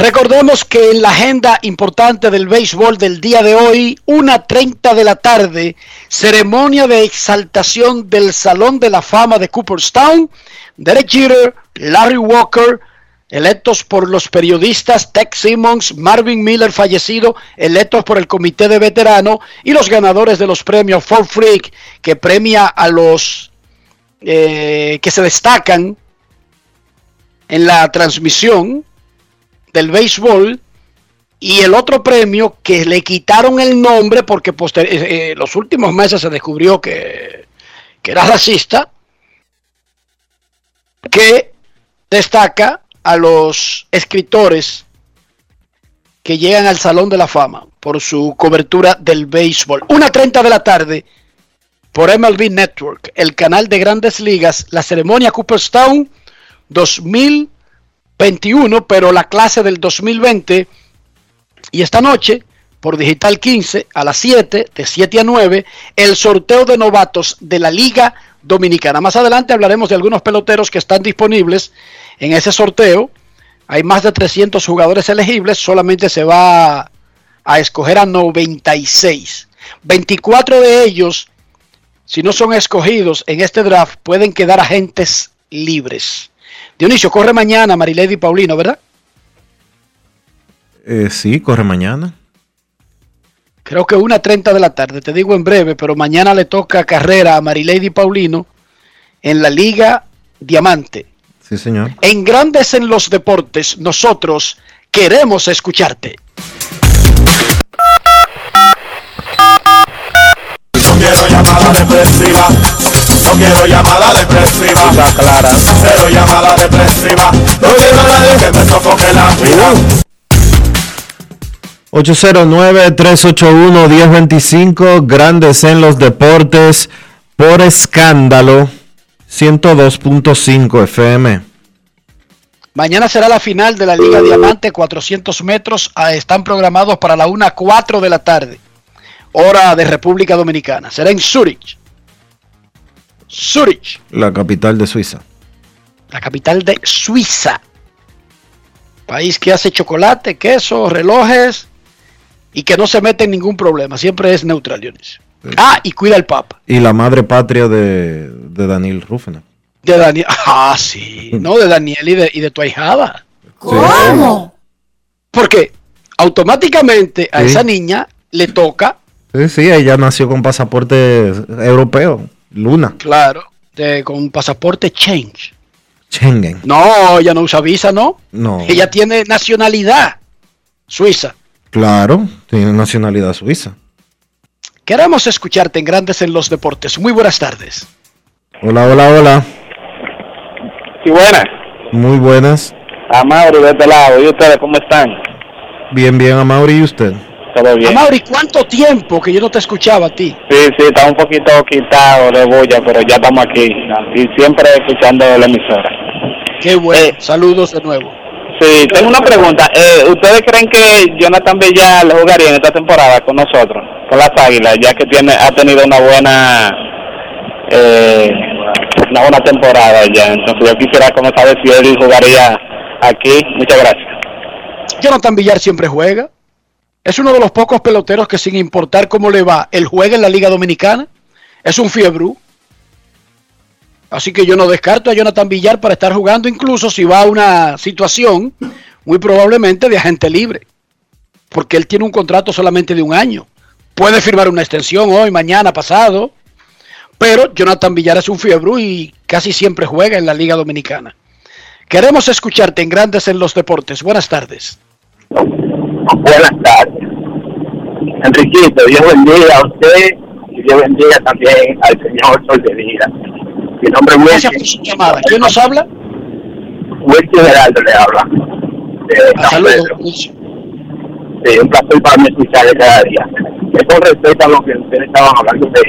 Recordemos que en la agenda importante del béisbol del día de hoy, 1.30 de la tarde, ceremonia de exaltación del Salón de la Fama de Cooperstown, Derek Jeter, Larry Walker, electos por los periodistas Tex Simmons, Marvin Miller fallecido, electos por el comité de veteranos y los ganadores de los premios For Freak, que premia a los eh, que se destacan en la transmisión del béisbol y el otro premio que le quitaron el nombre porque eh, eh, los últimos meses se descubrió que, que era racista, que destaca a los escritores que llegan al Salón de la Fama por su cobertura del béisbol. Una 30 de la tarde por MLB Network, el canal de grandes ligas, la ceremonia Cooperstown 2021, pero la clase del 2020. Y esta noche, por Digital 15, a las 7, de 7 a 9, el sorteo de novatos de la Liga Dominicana. Más adelante hablaremos de algunos peloteros que están disponibles en ese sorteo. Hay más de 300 jugadores elegibles, solamente se va a escoger a 96. 24 de ellos si no son escogidos en este draft, pueden quedar agentes libres. Dionisio, corre mañana Marilady Paulino, ¿verdad? Eh, sí, corre mañana. Creo que una 30 de la tarde, te digo en breve, pero mañana le toca carrera a Marilady Paulino en la Liga Diamante. Sí, señor. En Grandes en los Deportes, nosotros queremos escucharte. Quiero llamada depresiva. Está clara. Cero llamada depresiva. No quiero nadie que me sofoque la vida. 809-381-1025, grandes en los deportes, por escándalo, 102.5 FM. Mañana será la final de la Liga Diamante, 400 metros, ah, están programados para la 1 a 4 de la tarde hora de República Dominicana. Será en Zurich. Zurich. La capital de Suiza. La capital de Suiza. País que hace chocolate, queso, relojes y que no se mete en ningún problema. Siempre es neutral, Dionisio. Ah, y cuida el Papa. Y la madre patria de, Daniel Rufena. De Daniel. Ah, sí. [laughs] No, de Daniel y de, y de tu ahijada. ¿Cómo? Porque automáticamente a esa niña le toca Sí, sí, ella nació con pasaporte europeo, Luna. Claro, con pasaporte Change. Schengen. No, ella no usa visa, ¿no? No. Ella tiene nacionalidad suiza. Claro, tiene nacionalidad suiza. Queremos escucharte en Grandes en los Deportes. Muy buenas tardes. Hola, hola, hola. Sí, buenas. Muy buenas. Amaury de este lado. ¿Y ustedes cómo están? Bien, bien, Amaury. ¿Y usted? Todo bien. Amaury, ¿cuánto tiempo que yo no te escuchaba a ti? Sí, sí, está un poquito quitado de bulla, pero ya estamos aquí y siempre escuchando la emisora. Qué bueno, eh, saludos de nuevo. Sí, tengo una pregunta. Eh, ¿Ustedes creen que Jonathan Villar jugaría en esta temporada con nosotros, con las Águilas, ya que tiene ha tenido una buena eh, una buena temporada ya? Entonces yo quisiera como saber si él jugaría aquí. Muchas gracias. Jonathan Villar siempre juega. Es uno de los pocos peloteros que sin importar cómo le va, él juega en la Liga Dominicana. Es un fiebre. Así que yo no descarto a Jonathan Villar para estar jugando, incluso si va a una situación muy probablemente de agente libre. Porque él tiene un contrato solamente de un año. Puede firmar una extensión hoy, mañana, pasado. Pero Jonathan Villar es un fiebre y casi siempre juega en la Liga Dominicana. Queremos escucharte en Grandes en los Deportes. Buenas tardes. Buenas tardes. Enriquito, Dios bendiga a usted y Dios bendiga también al señor Sol de Vida. Mi nombre es Gracias por su llamada. ¿Quién nos habla? Wilkie Geraldo le habla. Ah, Saludos. Sí, un placer para mí escucharle cada día. Es con respecto a lo que ustedes estaban hablando de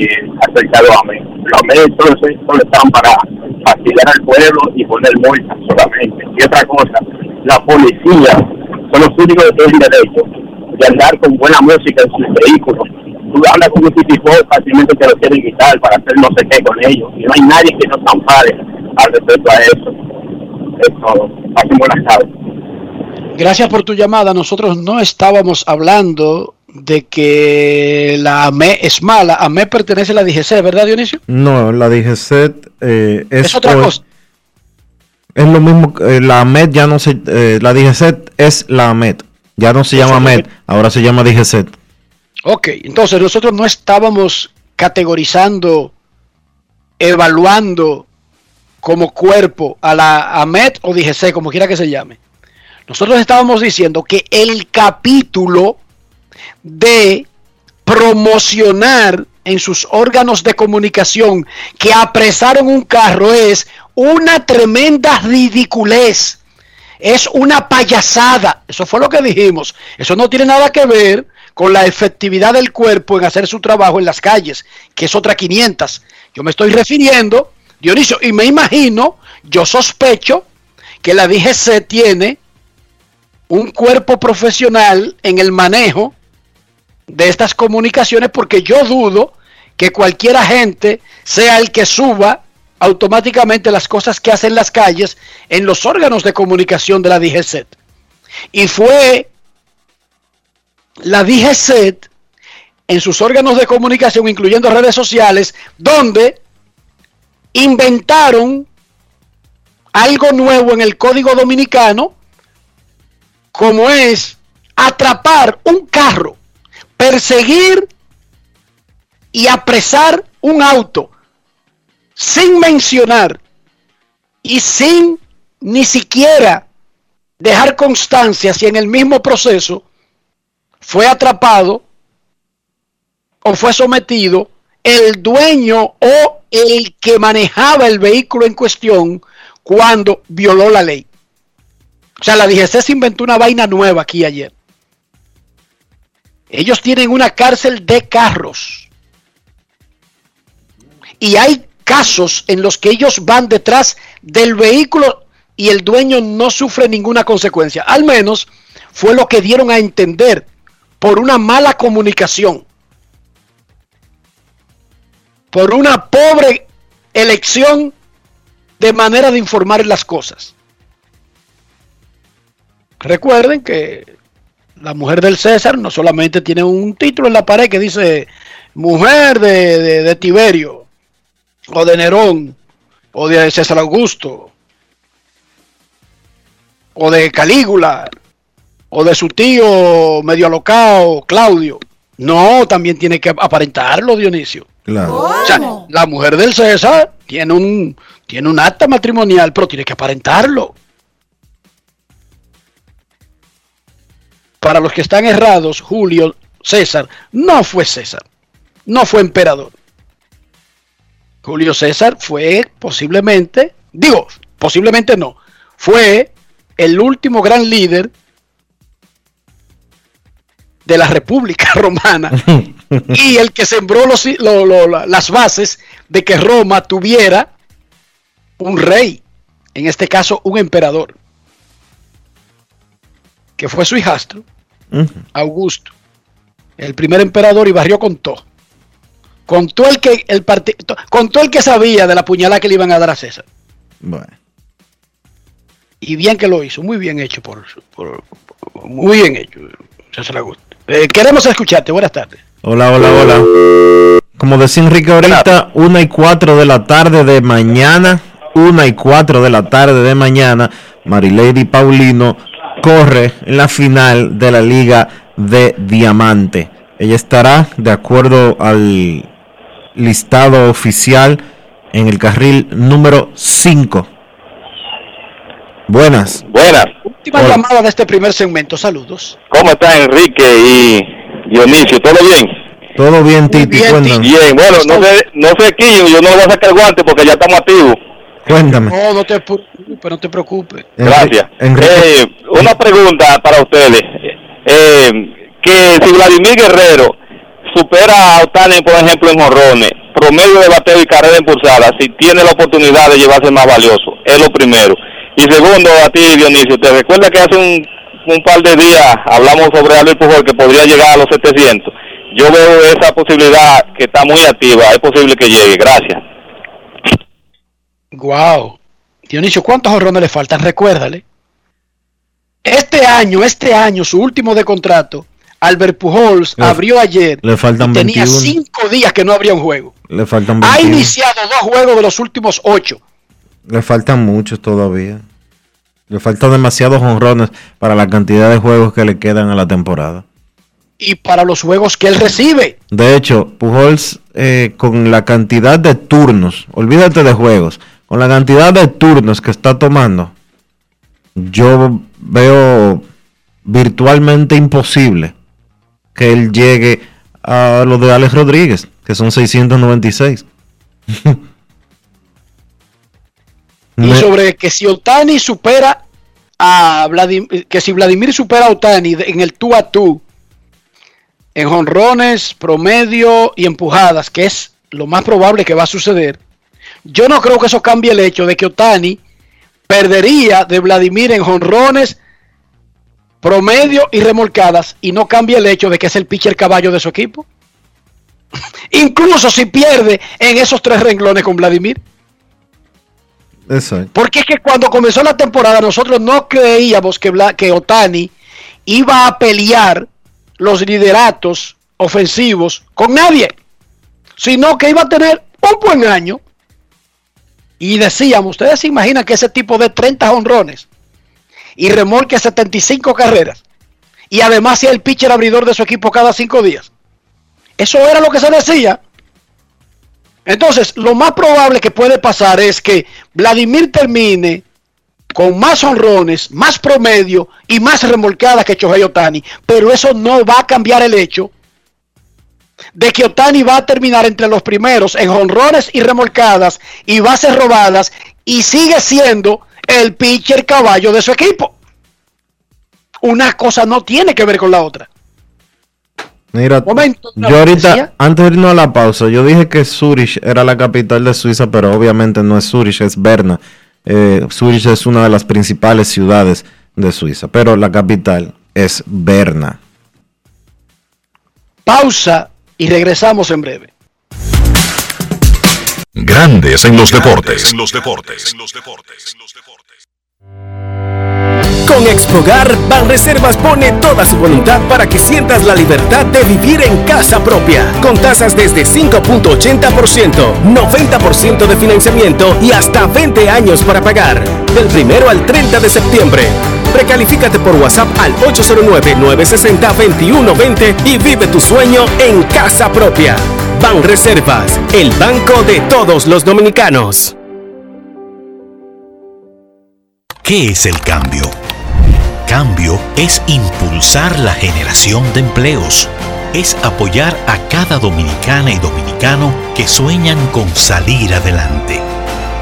acerca de los AME. Los AME solo, solo están para fastidiar al pueblo y poner multas solamente. Y otra cosa, la policía son los únicos que tienen derecho de andar con buena música en sus vehículos. Tú hablas con un tipo fácilmente te lo quieren quitar para hacer no sé qué con ellos. Y no hay nadie que nos ampare al respecto a eso. Es todo. Pasen buenas tardes. Gracias por tu llamada. Nosotros no estábamos hablando de que la AME es mala. AME pertenece a la DGC, ¿verdad, Dionisio? No, la DGCET eh, es, Es otra cosa. Es lo mismo, que, eh, la AMET ya no se, eh, la DGCET es la AMET, ya no se llama AMET, ahora se llama DGCET. Ok, entonces nosotros no estábamos categorizando, evaluando como cuerpo a la AMET o DGC, como quiera que se llame. Nosotros estábamos diciendo que el capítulo de promocionar en sus órganos de comunicación que apresaron un carro es una tremenda ridiculez. Es una payasada. Eso fue lo que dijimos. Eso no tiene nada que ver con la efectividad del cuerpo en hacer su trabajo en las calles, que es otra 500. Yo me estoy refiriendo, Dionisio, y me imagino, yo sospecho que la DGC tiene un cuerpo profesional en el manejo de estas comunicaciones porque yo dudo que cualquier agente sea el que suba automáticamente las cosas que hacen las calles en los órganos de comunicación de la DGCET. Y fue la DGCET en sus órganos de comunicación, incluyendo redes sociales, donde inventaron algo nuevo en el código dominicano, como es atrapar un carro, perseguir y apresar un auto sin mencionar y sin ni siquiera dejar constancia si en el mismo proceso fue atrapado o fue sometido el dueño o el que manejaba el vehículo en cuestión cuando violó la ley. O sea, la DGC se inventó una vaina nueva aquí ayer. Ellos tienen una cárcel de carros. Y hay casos en los que ellos van detrás del vehículo y el dueño no sufre ninguna consecuencia. Al menos fue lo que dieron a entender por una mala comunicación. Por una pobre elección de manera de informar las cosas. Recuerden que la mujer del César no solamente tiene un título en la pared que dice mujer de, de- de Tiberio, o de Nerón, o de César Augusto, o de Calígula, o de su tío medio alocado, Claudio. No, también tiene que aparentarlo, Dionisio. Claro. O sea, la mujer del César tiene un, tiene un acta matrimonial, pero tiene que aparentarlo. Para los que están errados, Julio César no fue César, no fue emperador. Julio César fue posiblemente, digo, posiblemente no, fue el último gran líder de la República [laughs] Romana y el que sembró las bases de que Roma tuviera un rey, en este caso un emperador, que fue su hijastro, Augusto, el primer emperador y barrió con todo. Con todo el que el con todo el que sabía de la puñalada que le iban a dar a César. Bueno. Y bien que lo hizo, muy bien hecho por, por- por- muy bien hecho, César Augusto. Eh, queremos escucharte, buenas tardes. Hola, hola, hola. Como decía Enrique ahorita, una y cuatro de la tarde de mañana, una y cuatro de la tarde de mañana, Marilady Paulino corre en la final de la Liga de Diamante. Ella estará, de acuerdo al listado oficial, en el carril número 5. Buenas. Buenas. Última Hola. llamada de este primer segmento, saludos. ¿Cómo está Enrique y Dionisio? ¿Todo bien? Todo bien, Titi, bien, cuéntame. Bien, bueno, no sé, no sé Quillo, yo no le voy a sacar el guante porque ya estamos activos. Cuéntame. No, no te preocupes, no te preocupes. Gracias. Eh, una pregunta para ustedes. Eh, que si Vladimir Guerrero supera a Otani, por ejemplo, en jorrones, promedio de bateo y carrera impulsada, si tiene la oportunidad de llevarse más valioso, es lo primero. Y segundo, a ti, Dionisio, ¿te recuerda que hace un, un par de días hablamos sobre Albert Pujol que podría llegar a los 700? Yo veo esa posibilidad que está muy activa, es posible que llegue. Gracias. Wow. Dionisio, ¿cuántos jorrones le faltan? Recuérdale. Este año, este año, su último de contrato, Albert Pujols Le- abrió ayer. Le faltan Tenía 21. cinco días que no habría un juego. Le faltan Ha 21. iniciado dos juegos de los últimos ocho. Le faltan muchos todavía. Le faltan demasiados honrones para la cantidad de juegos que le quedan a la temporada. Y para los juegos que él recibe. De hecho, Pujols, eh, con la cantidad de turnos, olvídate de juegos, con la cantidad de turnos que está tomando, yo veo virtualmente imposible que él llegue a lo de Alex Rodríguez, que son 696. Y [laughs] sobre que si Otani supera a Vladimir, que si Vladimir supera a Otani en el tú a tú, en jonrones, promedio y empujadas, que es lo más probable que va a suceder, yo no creo que eso cambie el hecho de que Otani perdería de Vladimir en jonrones, promedio y remolcadas, y no cambie el hecho de que es el pitcher caballo de su equipo. [laughs] Incluso si pierde en esos tres renglones con Vladimir. Exacto. Porque es que cuando comenzó la temporada nosotros no creíamos que, Bla- que Otani iba a pelear los lideratos ofensivos con nadie, sino que iba a tener un buen año. Y decíamos, ustedes se imaginan que ese tipo de 30 honrones y remolque 75 carreras y además sea el pitcher abridor de su equipo cada cinco días. Eso era lo que se decía. Entonces, lo más probable que puede pasar es que Vladimir termine con más honrones, más promedio y más remolcadas que Shohei Otani, pero eso no va a cambiar el hecho de que Otani va a terminar entre los primeros en honrones y remolcadas y bases robadas y sigue siendo el pitcher caballo de su equipo. Una cosa no tiene que ver con la otra. Mira, Momento, yo ahorita, antes de irnos a la pausa, yo dije que Zurich era la capital de Suiza, pero obviamente no es Zurich, es Berna. Eh, Zurich es una de las principales ciudades de Suiza, pero la capital es Berna. Pausa y regresamos en breve. Grandes en los deportes. En los deportes. En los deportes. Con Expogar, Banreservas pone toda su voluntad para que sientas la libertad de vivir en casa propia, con tasas desde 5.80%, 90% de financiamiento y hasta 20 años para pagar, del primero al 30 de septiembre. Precalifícate por WhatsApp al 809-960-2120 y vive tu sueño en casa propia. Banreservas, el banco de todos los dominicanos. ¿Qué es el cambio? Cambio es impulsar la generación de empleos. Es apoyar a cada dominicana y dominicano que sueñan con salir adelante.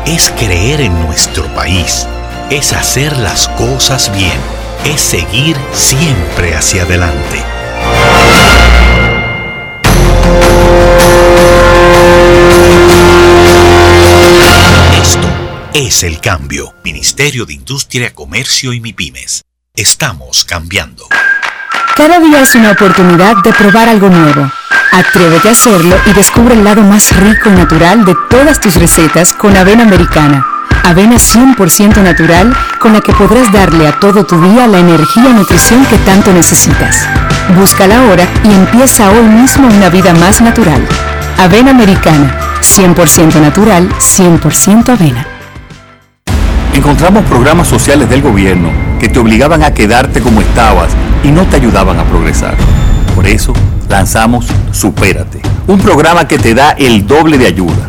Es creer en nuestro país. Es hacer las cosas bien. Es seguir siempre hacia adelante. Esto es el cambio. Ministerio de Industria, Comercio y MIPIMES. Estamos cambiando. Cada día es una oportunidad de probar algo nuevo. Atrévete a hacerlo y descubre el lado más rico y natural de todas tus recetas con avena americana. Avena 100% natural con la que podrás darle a todo tu día la energía y nutrición que tanto necesitas. Búscala ahora y empieza hoy mismo una vida más natural. Avena americana, 100% natural, 100% avena. Encontramos programas sociales del gobierno que te obligaban a quedarte como estabas y no te ayudaban a progresar. Por eso lanzamos Supérate, un programa que te da el doble de ayuda.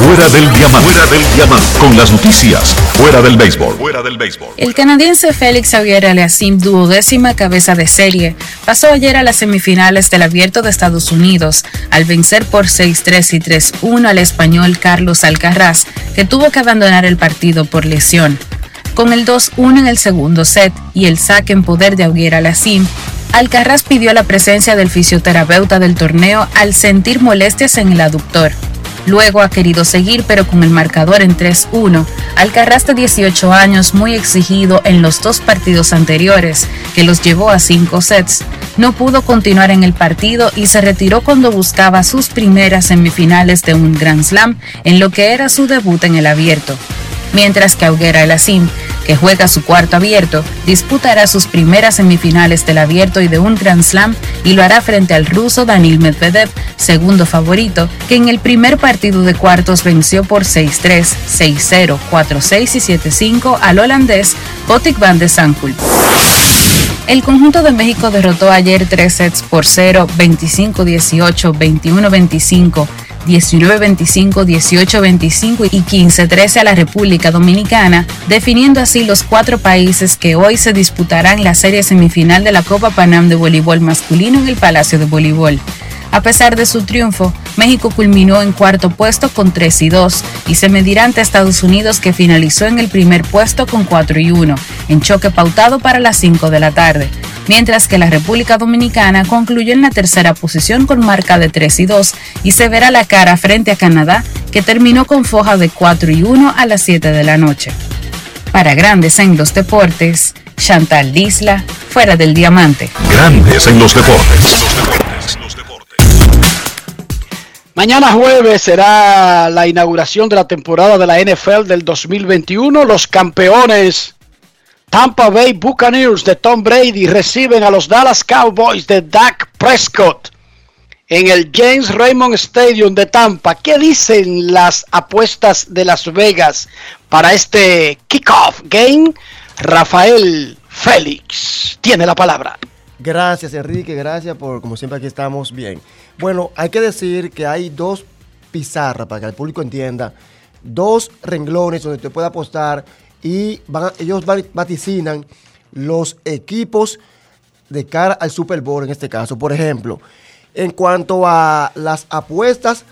Fuera del diamante. Fuera del diamante. Con las noticias. Fuera del béisbol. Fuera del béisbol. El canadiense Félix Xavier Aliasim, duodécima cabeza de serie, pasó ayer a las semifinales del Abierto de Estados Unidos al vencer por 6-3 y 3-1 al español Carlos Alcaraz, que tuvo que abandonar el partido por lesión. Con el 2-1 en el segundo set y el saque en poder de Auguera Aliasim, Alcaraz pidió la presencia del fisioterapeuta del torneo al sentir molestias en el aductor. Luego ha querido seguir, pero con el marcador en 3-1. Alcaraz de 18 años, muy exigido en los dos partidos anteriores, que los llevó a 5 sets, no pudo continuar en el partido y se retiró cuando buscaba sus primeras semifinales de un Grand Slam en lo que era su debut en el abierto mientras que Auguera El Asim, que juega su cuarto abierto, disputará sus primeras semifinales del abierto y de un Grand Slam y lo hará frente al ruso Danil Medvedev, segundo favorito, que en el primer partido de cuartos venció por 6-3, 6-0, 4-6 y 7-5 al holandés Botic van de Sankulp. El conjunto de México derrotó ayer 3 sets por 0, 25-18, 21-25. 19-25, 18-25 y 15-13 a la República Dominicana, definiendo así los cuatro países que hoy se disputarán la serie semifinal de la Copa Panam de voleibol masculino en el Palacio de Voleibol. A pesar de su triunfo, México culminó en cuarto puesto con 3 y 2 y se medirá ante Estados Unidos que finalizó en el primer puesto con 4 y 1, en choque pautado para las 5 de la tarde, mientras que la República Dominicana concluyó en la tercera posición con marca de 3 y 2 y se verá la cara frente a Canadá que terminó con foja de 4 y 1 a las 7 de la noche. Para grandes en los deportes, Chantal Disla, fuera del diamante. Grandes en los deportes. Mañana jueves será la inauguración de la temporada de la NFL del 2021. Los campeones Tampa Bay Buccaneers de Tom Brady reciben a los Dallas Cowboys de Dak Prescott en el James Raymond Stadium de Tampa. ¿Qué dicen las apuestas de Las Vegas para este kickoff game? Rafael Félix tiene la palabra. Gracias Enrique, gracias por como siempre aquí estamos bien. Bueno, hay que decir que hay dos pizarras para que el público entienda, dos renglones donde usted puede apostar y ellos vaticinan los equipos de cara al Super Bowl en este caso. Por ejemplo, en cuanto a las apuestas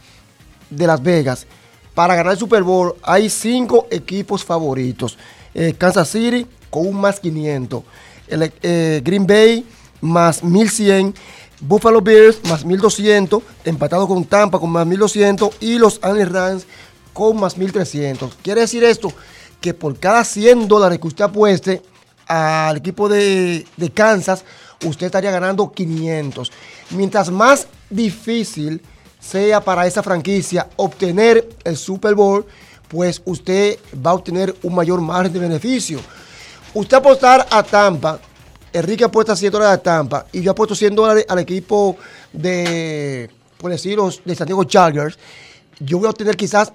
de Las Vegas, para ganar el Super Bowl hay cinco equipos favoritos. Eh, Kansas City con un más 500. El, eh, Green Bay más 1100. Buffalo Bills más 1200. Empatado con Tampa con más 1200. Y los Angeles Rams con más 1300. Quiere decir esto que por cada 100 dólares que usted apueste al equipo de, de Kansas, usted estaría ganando 500. Mientras más difícil sea para esa franquicia obtener el Super Bowl, pues usted va a obtener un mayor margen de beneficio. Usted apostar a Tampa, Enrique apuesta 100 dólares a Tampa y yo apuesto 100 dólares al equipo de, por decirlo, de San Diego Chargers, yo voy a obtener quizás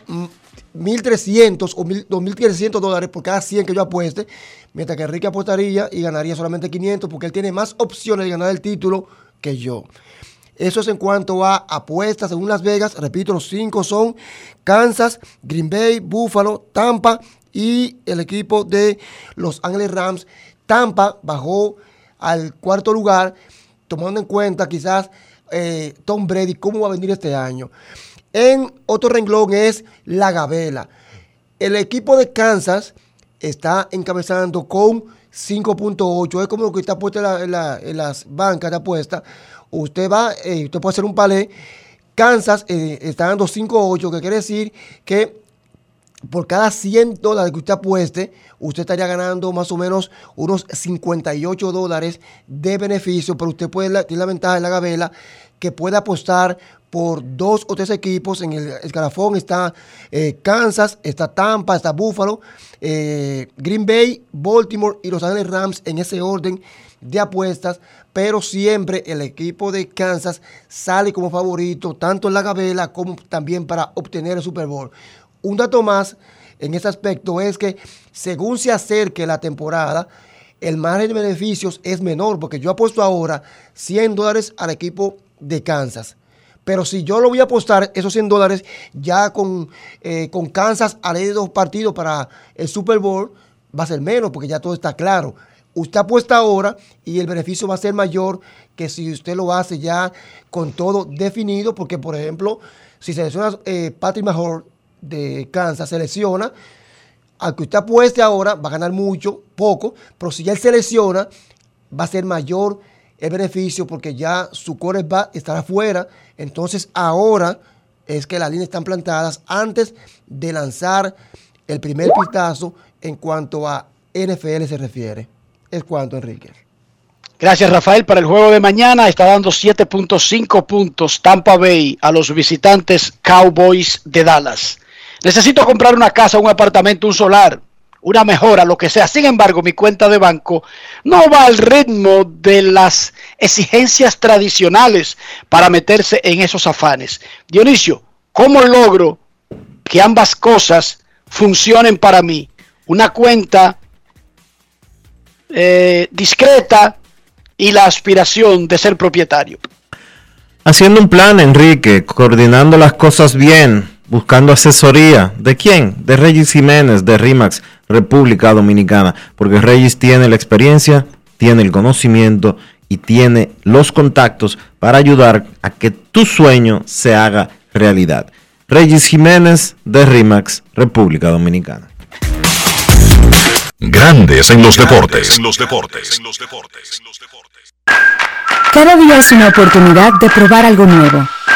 1.300 o 2.300 dólares por cada 100 que yo apueste, mientras que Enrique apostaría y ganaría solamente 500 porque él tiene más opciones de ganar el título que yo. Eso es en cuanto a apuestas según Las Vegas. Repito, los cinco son Kansas, Green Bay, Buffalo, Tampa y el equipo de Los Ángeles Rams. Tampa bajó al cuarto lugar, tomando en cuenta quizás eh, Tom Brady, cómo va a venir este año. En otro renglón es la Gabela. El equipo de Kansas está encabezando con 5.8. Es como lo que está puesto en, las bancas de apuesta. Usted va, eh, usted puede hacer un palé. Kansas eh, está dando 5.8, que quiere decir que por cada 100 dólares que usted apueste, usted estaría ganando más o menos unos 58 dólares de beneficio, pero usted puede, tiene la ventaja de la gabela que puede apostar por dos o tres equipos. En el escalafón está eh, Kansas, está Tampa, está Buffalo, eh, Green Bay, Baltimore y Los Ángeles Rams en ese orden de apuestas, pero siempre el equipo de Kansas sale como favorito, tanto en la gabela como también para obtener el Super Bowl. Un dato más, en ese aspecto es que según se acerque la temporada, el margen de beneficios es menor, porque yo apuesto ahora 100 dólares al equipo de Kansas. Pero si yo lo voy a apostar, esos 100 dólares, ya con, eh, con Kansas de dos partidos para el Super Bowl, va a ser menos, porque ya todo está claro. Usted apuesta ahora y el beneficio va a ser mayor que si usted lo hace ya con todo definido, porque por ejemplo, si selecciona eh, Patrick Mahor de Kansas, selecciona, al que usted apueste ahora, va a ganar mucho, poco, pero si ya él selecciona, va a ser mayor el beneficio porque ya su core va estará fuera. Entonces ahora es que las líneas están plantadas antes de lanzar el primer pistazo en cuanto a NFL se refiere. Es cuanto, Enrique. Gracias, Rafael. Para el juego de mañana está dando 7.5 puntos Tampa Bay a los visitantes Cowboys de Dallas. Necesito comprar una casa, un apartamento, un solar, una mejora, lo que sea. Sin embargo, mi cuenta de banco no va al ritmo de las exigencias tradicionales para meterse en esos afanes. Dionisio, ¿cómo logro que ambas cosas funcionen para mí? Una cuenta eh, discreta y la aspiración de ser propietario. Haciendo un plan, Enrique, coordinando las cosas bien, buscando asesoría. ¿De quién? De Regis Jiménez, de RIMAX, República Dominicana. Porque Regis tiene la experiencia, tiene el conocimiento y tiene los contactos para ayudar a que tu sueño se haga realidad. Regis Jiménez, de RIMAX, República Dominicana. Grandes en los deportes. En los deportes. Cada día es una oportunidad de probar algo nuevo.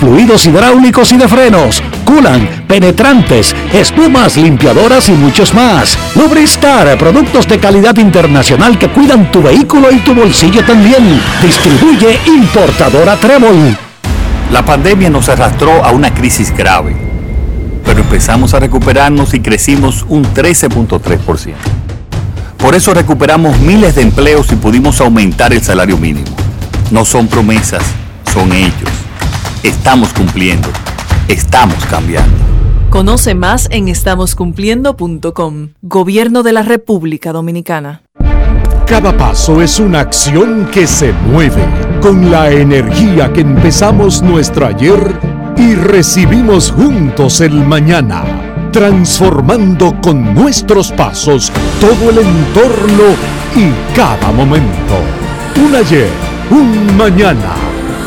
fluidos hidráulicos y de frenos, culan, penetrantes, espumas, limpiadoras y muchos más. Lubristar, productos de calidad internacional que cuidan tu vehículo y tu bolsillo también. Distribuye importadora Trébol. La pandemia nos arrastró a una crisis grave, pero empezamos a recuperarnos y crecimos un 13.3%. Por eso recuperamos miles de empleos y pudimos aumentar el salario mínimo. No son promesas, son hechos. Estamos cumpliendo. Estamos cambiando. Conoce más en estamoscumpliendo.com. Gobierno de la República Dominicana. Cada paso es una acción que se mueve con la energía que empezamos nuestro ayer y recibimos juntos el mañana, transformando con nuestros pasos todo el entorno y cada momento. Un ayer, un mañana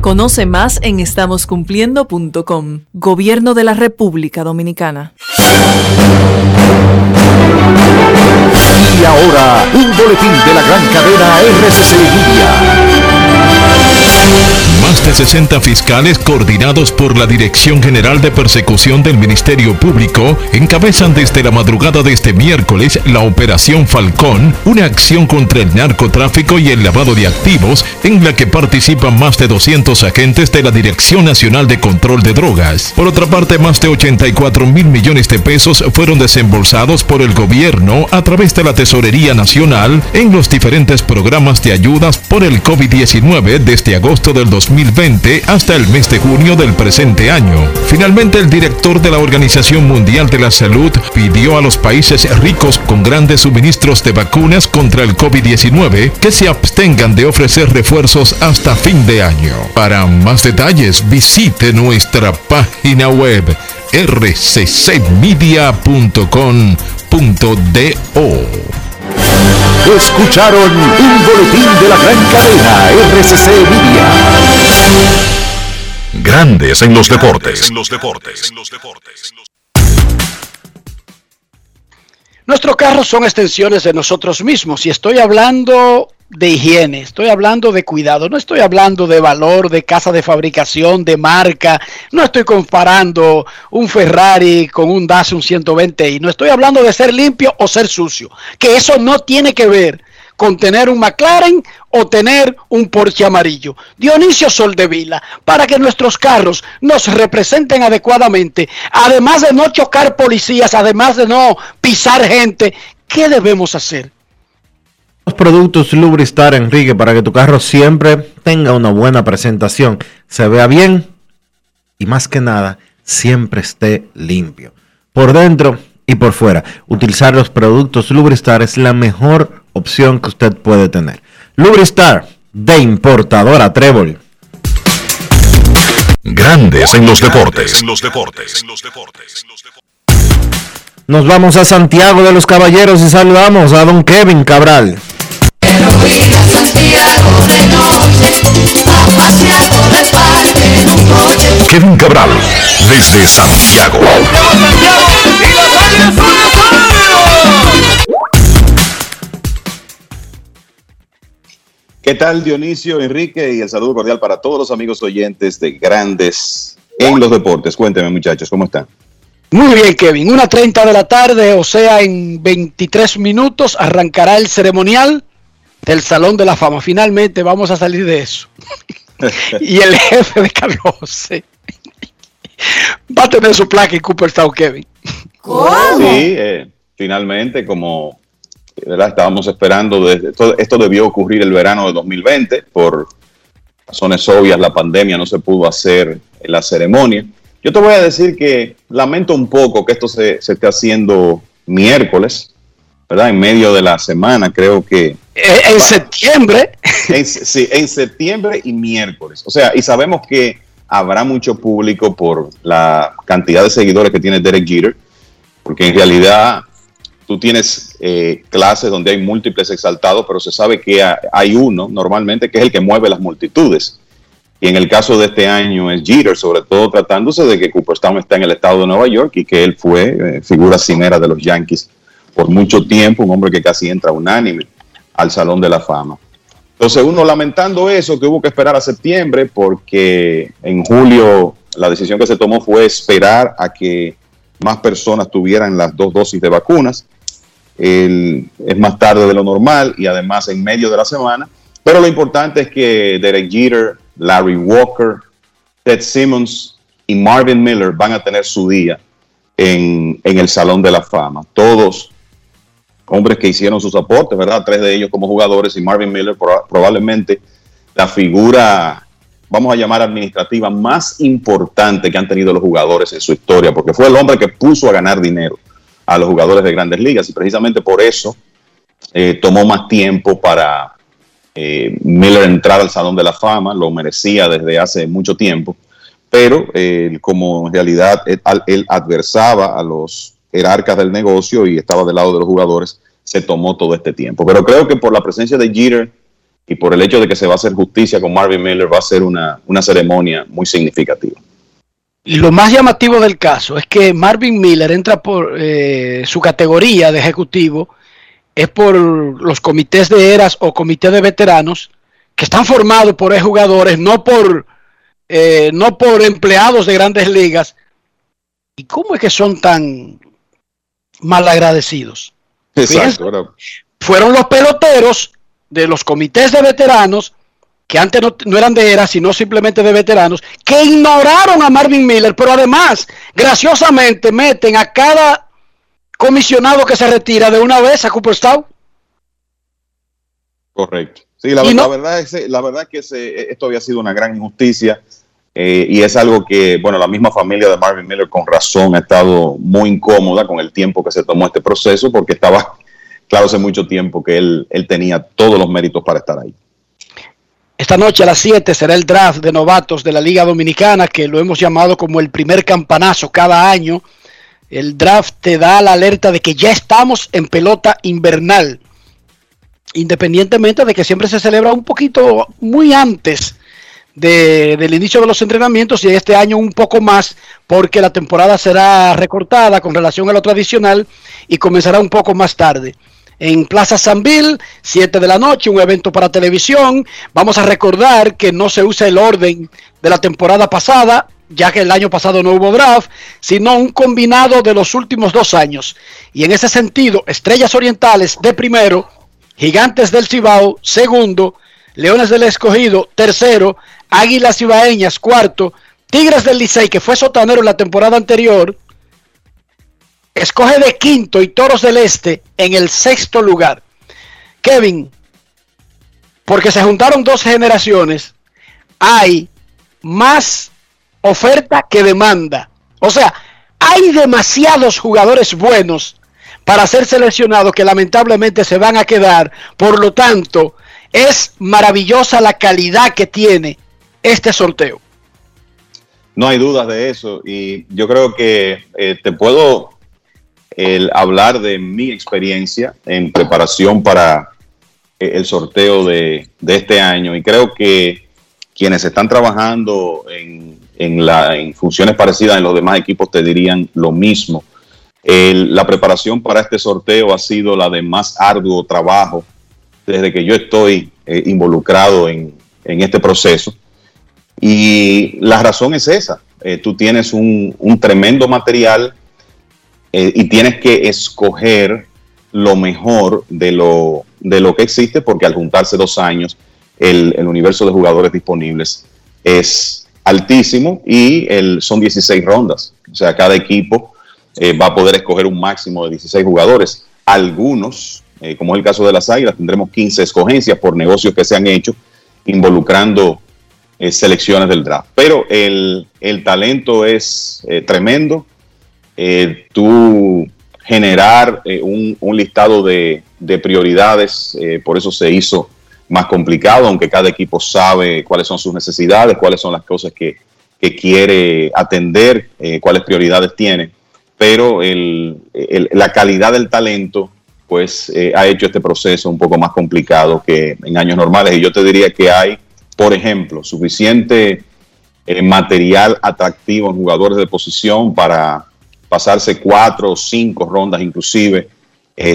Conoce más en estamoscumpliendo.com. Gobierno de la República Dominicana. Y ahora, un boletín de la gran cadena RCC Media. Más de de 60 fiscales coordinados por la Dirección General de Persecución del Ministerio Público encabezan desde la madrugada de este miércoles la Operación Falcón, una acción contra el narcotráfico y el lavado de activos en la que participan más de 200 agentes de la Dirección Nacional de Control de Drogas. Por otra parte, más de 84 mil millones de pesos fueron desembolsados por el gobierno a través de la Tesorería Nacional en los diferentes programas de ayudas por el COVID-19 desde agosto del 2020 hasta el mes de junio del presente año. Finalmente, el director de la Organización Mundial de la Salud pidió a los países ricos con grandes suministros de vacunas contra el COVID-19 que se abstengan de ofrecer refuerzos hasta fin de año. Para más detalles, visite nuestra página web rccmedia.com.do. Escucharon un boletín de la gran cadena RCC Media. Grandes en los deportes. Nuestros carros son extensiones de nosotros mismos y estoy hablando de higiene, estoy hablando de cuidado, no estoy hablando de valor, de casa de fabricación, de marca, no estoy comparando un Ferrari con un Dacia un 120i, no estoy hablando de ser limpio o ser sucio, que eso no tiene que ver con tener un McLaren o tener un Porsche amarillo. Dionisio Soldevila, para que nuestros carros nos representen adecuadamente, además de no chocar policías, además de no pisar gente, ¿qué debemos hacer? Los productos Lubristar, Enrique, para que tu carro siempre tenga una buena presentación, se vea bien y más que nada, siempre esté limpio. Por dentro y por fuera, utilizar los productos Lubristar es la mejor opción que usted puede tener. Lubristar, de importadora Trébol. Grandes en los deportes. Nos vamos a Santiago de los Caballeros y saludamos a don Kevin Cabral. Kevin Cabral, desde Santiago. ¿Qué tal Dionisio, Enrique y el saludo cordial para todos los amigos oyentes de Grandes en los Deportes? Cuénteme muchachos, ¿cómo están? Muy bien, Kevin. Una 30 de la tarde, o sea, en 23 minutos arrancará el ceremonial del Salón de la Fama. Finalmente vamos a salir de eso. [laughs] y el jefe de Carlos va a tener su placa en Cooperstown, Kevin. Sí, eh, finalmente, como ¿verdad? estábamos esperando, desde, esto, esto debió ocurrir el verano de 2020, por razones obvias, la pandemia no se pudo hacer en la ceremonia. Yo te voy a decir que lamento un poco que esto se, se esté haciendo miércoles, ¿verdad? En medio de la semana, creo que... En, en septiembre. En, sí, en septiembre y miércoles. O sea, y sabemos que habrá mucho público por la cantidad de seguidores que tiene Derek Jeter, porque en realidad tú tienes eh, clases donde hay múltiples exaltados, pero se sabe que hay uno normalmente que es el que mueve las multitudes. Y en el caso de este año es Jeter, sobre todo tratándose de que Cooperstown está en el estado de Nueva York y que él fue eh, figura cimera de los Yankees por mucho tiempo, un hombre que casi entra unánime al Salón de la Fama. Entonces uno lamentando eso, que hubo que esperar a septiembre porque en julio la decisión que se tomó fue esperar a que más personas tuvieran las dos dosis de vacunas. Es más tarde de lo normal y además en medio de la semana. Pero lo importante es que Derek Jeter, Larry Walker, Ted Simmons y Marvin Miller van a tener su día en, el Salón de la Fama. Todos hombres que hicieron sus aportes, ¿verdad? Tres de ellos como jugadores y Marvin Miller proba- probablemente la figura, vamos a llamar administrativa, más importante que han tenido los jugadores en su historia, porque fue el hombre que puso a ganar dinero a los jugadores de grandes ligas y precisamente por eso eh, tomó más tiempo para eh, Miller entrar al Salón de la Fama, lo merecía desde hace mucho tiempo, pero eh, como en realidad él, adversaba a los jerarcas del negocio y estaba del lado de los jugadores, se tomó todo este tiempo. Pero creo que por la presencia de Jeter y por el hecho de que se va a hacer justicia con Marvin Miller, va a ser una, una ceremonia muy significativa. Lo más llamativo del caso es que Marvin Miller entra por eh, su categoría de ejecutivo, es por los comités de eras o comités de veteranos que están formados por jugadores, no por eh, no por empleados de grandes ligas. ¿Y cómo es que son tan malagradecidos? Exacto. Fueron los peloteros de los comités de veteranos, que antes no, no eran de era, sino simplemente de veteranos, que ignoraron a Marvin Miller, pero además, graciosamente, meten a cada comisionado que se retira de una vez a Cooperstown. Correcto. Sí, la, no- verdad es, la verdad es que ese- esto había sido una gran injusticia eh, y es algo que, bueno, la misma familia de Marvin Miller con razón ha estado muy incómoda con el tiempo que se tomó este proceso porque estaba claro hace mucho tiempo que él, él tenía todos los méritos para estar ahí. Esta noche a las 7 será el draft de novatos de la Liga Dominicana, que lo hemos llamado como el primer campanazo cada año. El draft te da la alerta de que ya estamos en pelota invernal, independientemente de que siempre se celebra un poquito muy antes de- del inicio de los entrenamientos y este año un poco más porque la temporada será recortada con relación a lo tradicional y comenzará un poco más tarde. En Plaza Sanville, 7 de la noche, un evento para televisión. Vamos a recordar que no se usa el orden de la temporada pasada, ya que el año pasado no hubo draft, sino un combinado de los últimos dos años. Y en ese sentido, Estrellas Orientales de primero, Gigantes del Cibao segundo, Leones del Escogido tercero, Águilas Ibaeñas cuarto, Tigres del Licey, que fue sotanero en la temporada anterior, escoge de quinto y Toros del Este en el sexto lugar. Kevin, porque se juntaron dos generaciones, hay más oferta que demanda. O sea, hay demasiados jugadores buenos para ser seleccionados que lamentablemente se van a quedar. Por lo tanto, es maravillosa la calidad que tiene este sorteo. No hay dudas de eso y yo creo que eh, te puedo hablar de mi experiencia en preparación para eh, el sorteo de, de este año y creo que quienes están trabajando en, en funciones parecidas en los demás equipos te dirían lo mismo. La preparación para este sorteo ha sido la de más arduo trabajo desde que yo estoy eh, involucrado en, en este proceso. Y la razón es esa. Eh, tú tienes un, un tremendo material eh, y tienes que escoger lo mejor de lo, de lo que existe porque al juntarse dos años el, el universo de jugadores disponibles es altísimo y el, son 16 rondas. O sea, cada equipo eh, va a poder escoger un máximo de 16 jugadores. Algunos, eh, como es el caso de las Águilas, tendremos 15 escogencias por negocios que se han hecho involucrando eh, selecciones del draft. Pero el, el talento es tremendo. Tú generar un, un listado de, de prioridades, por eso se hizo más complicado, aunque cada equipo sabe cuáles son sus necesidades, cuáles son las cosas que, que quiere atender, eh, cuáles prioridades tiene. Pero el- la calidad del talento, pues, eh, ha hecho este proceso un poco más complicado que en años normales. Y yo te diría que hay, por ejemplo, suficiente eh, material atractivo en jugadores de posición para pasarse cuatro o cinco rondas inclusive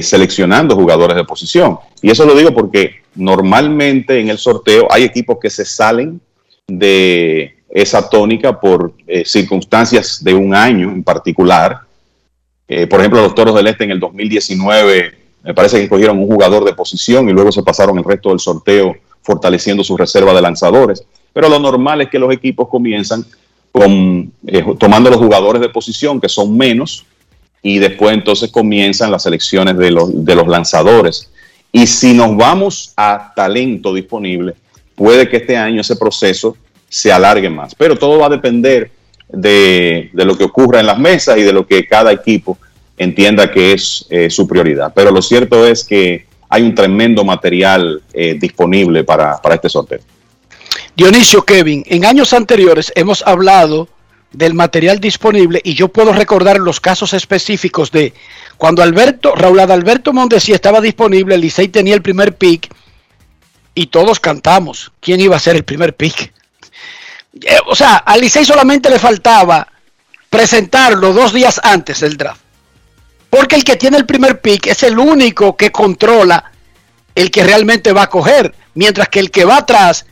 seleccionando jugadores de posición. Y eso lo digo porque normalmente en el sorteo hay equipos que se salen de esa tónica por eh, circunstancias de un año en particular. Eh, por ejemplo, los Toros del Este en el 2019 me parece que escogieron un jugador de posición y luego se pasaron el resto del sorteo fortaleciendo su reserva de lanzadores. Pero lo normal es que los equipos comienzan con, eh, tomando los jugadores de posición, que son menos, y después entonces comienzan las selecciones de los, de los lanzadores. Y si nos vamos a talento disponible, puede que este año ese proceso se alargue más. Pero todo va a depender de, de lo que ocurra en las mesas y de lo que cada equipo entienda que es eh, su prioridad. Pero lo cierto es que hay un tremendo material eh, disponible para, para este sorteo. Dionisio Kevin, en años anteriores hemos hablado del material disponible y yo puedo recordar los casos específicos de cuando Alberto, Raúl Adalberto Mondesi estaba disponible, Licey tenía el primer pick y todos cantamos quién iba a ser el primer pick. Eh, O sea, al Licey solamente le faltaba presentarlo dos días antes del draft. Porque el que tiene el primer pick es el único que controla el que realmente va a coger. Mientras que el que va atrás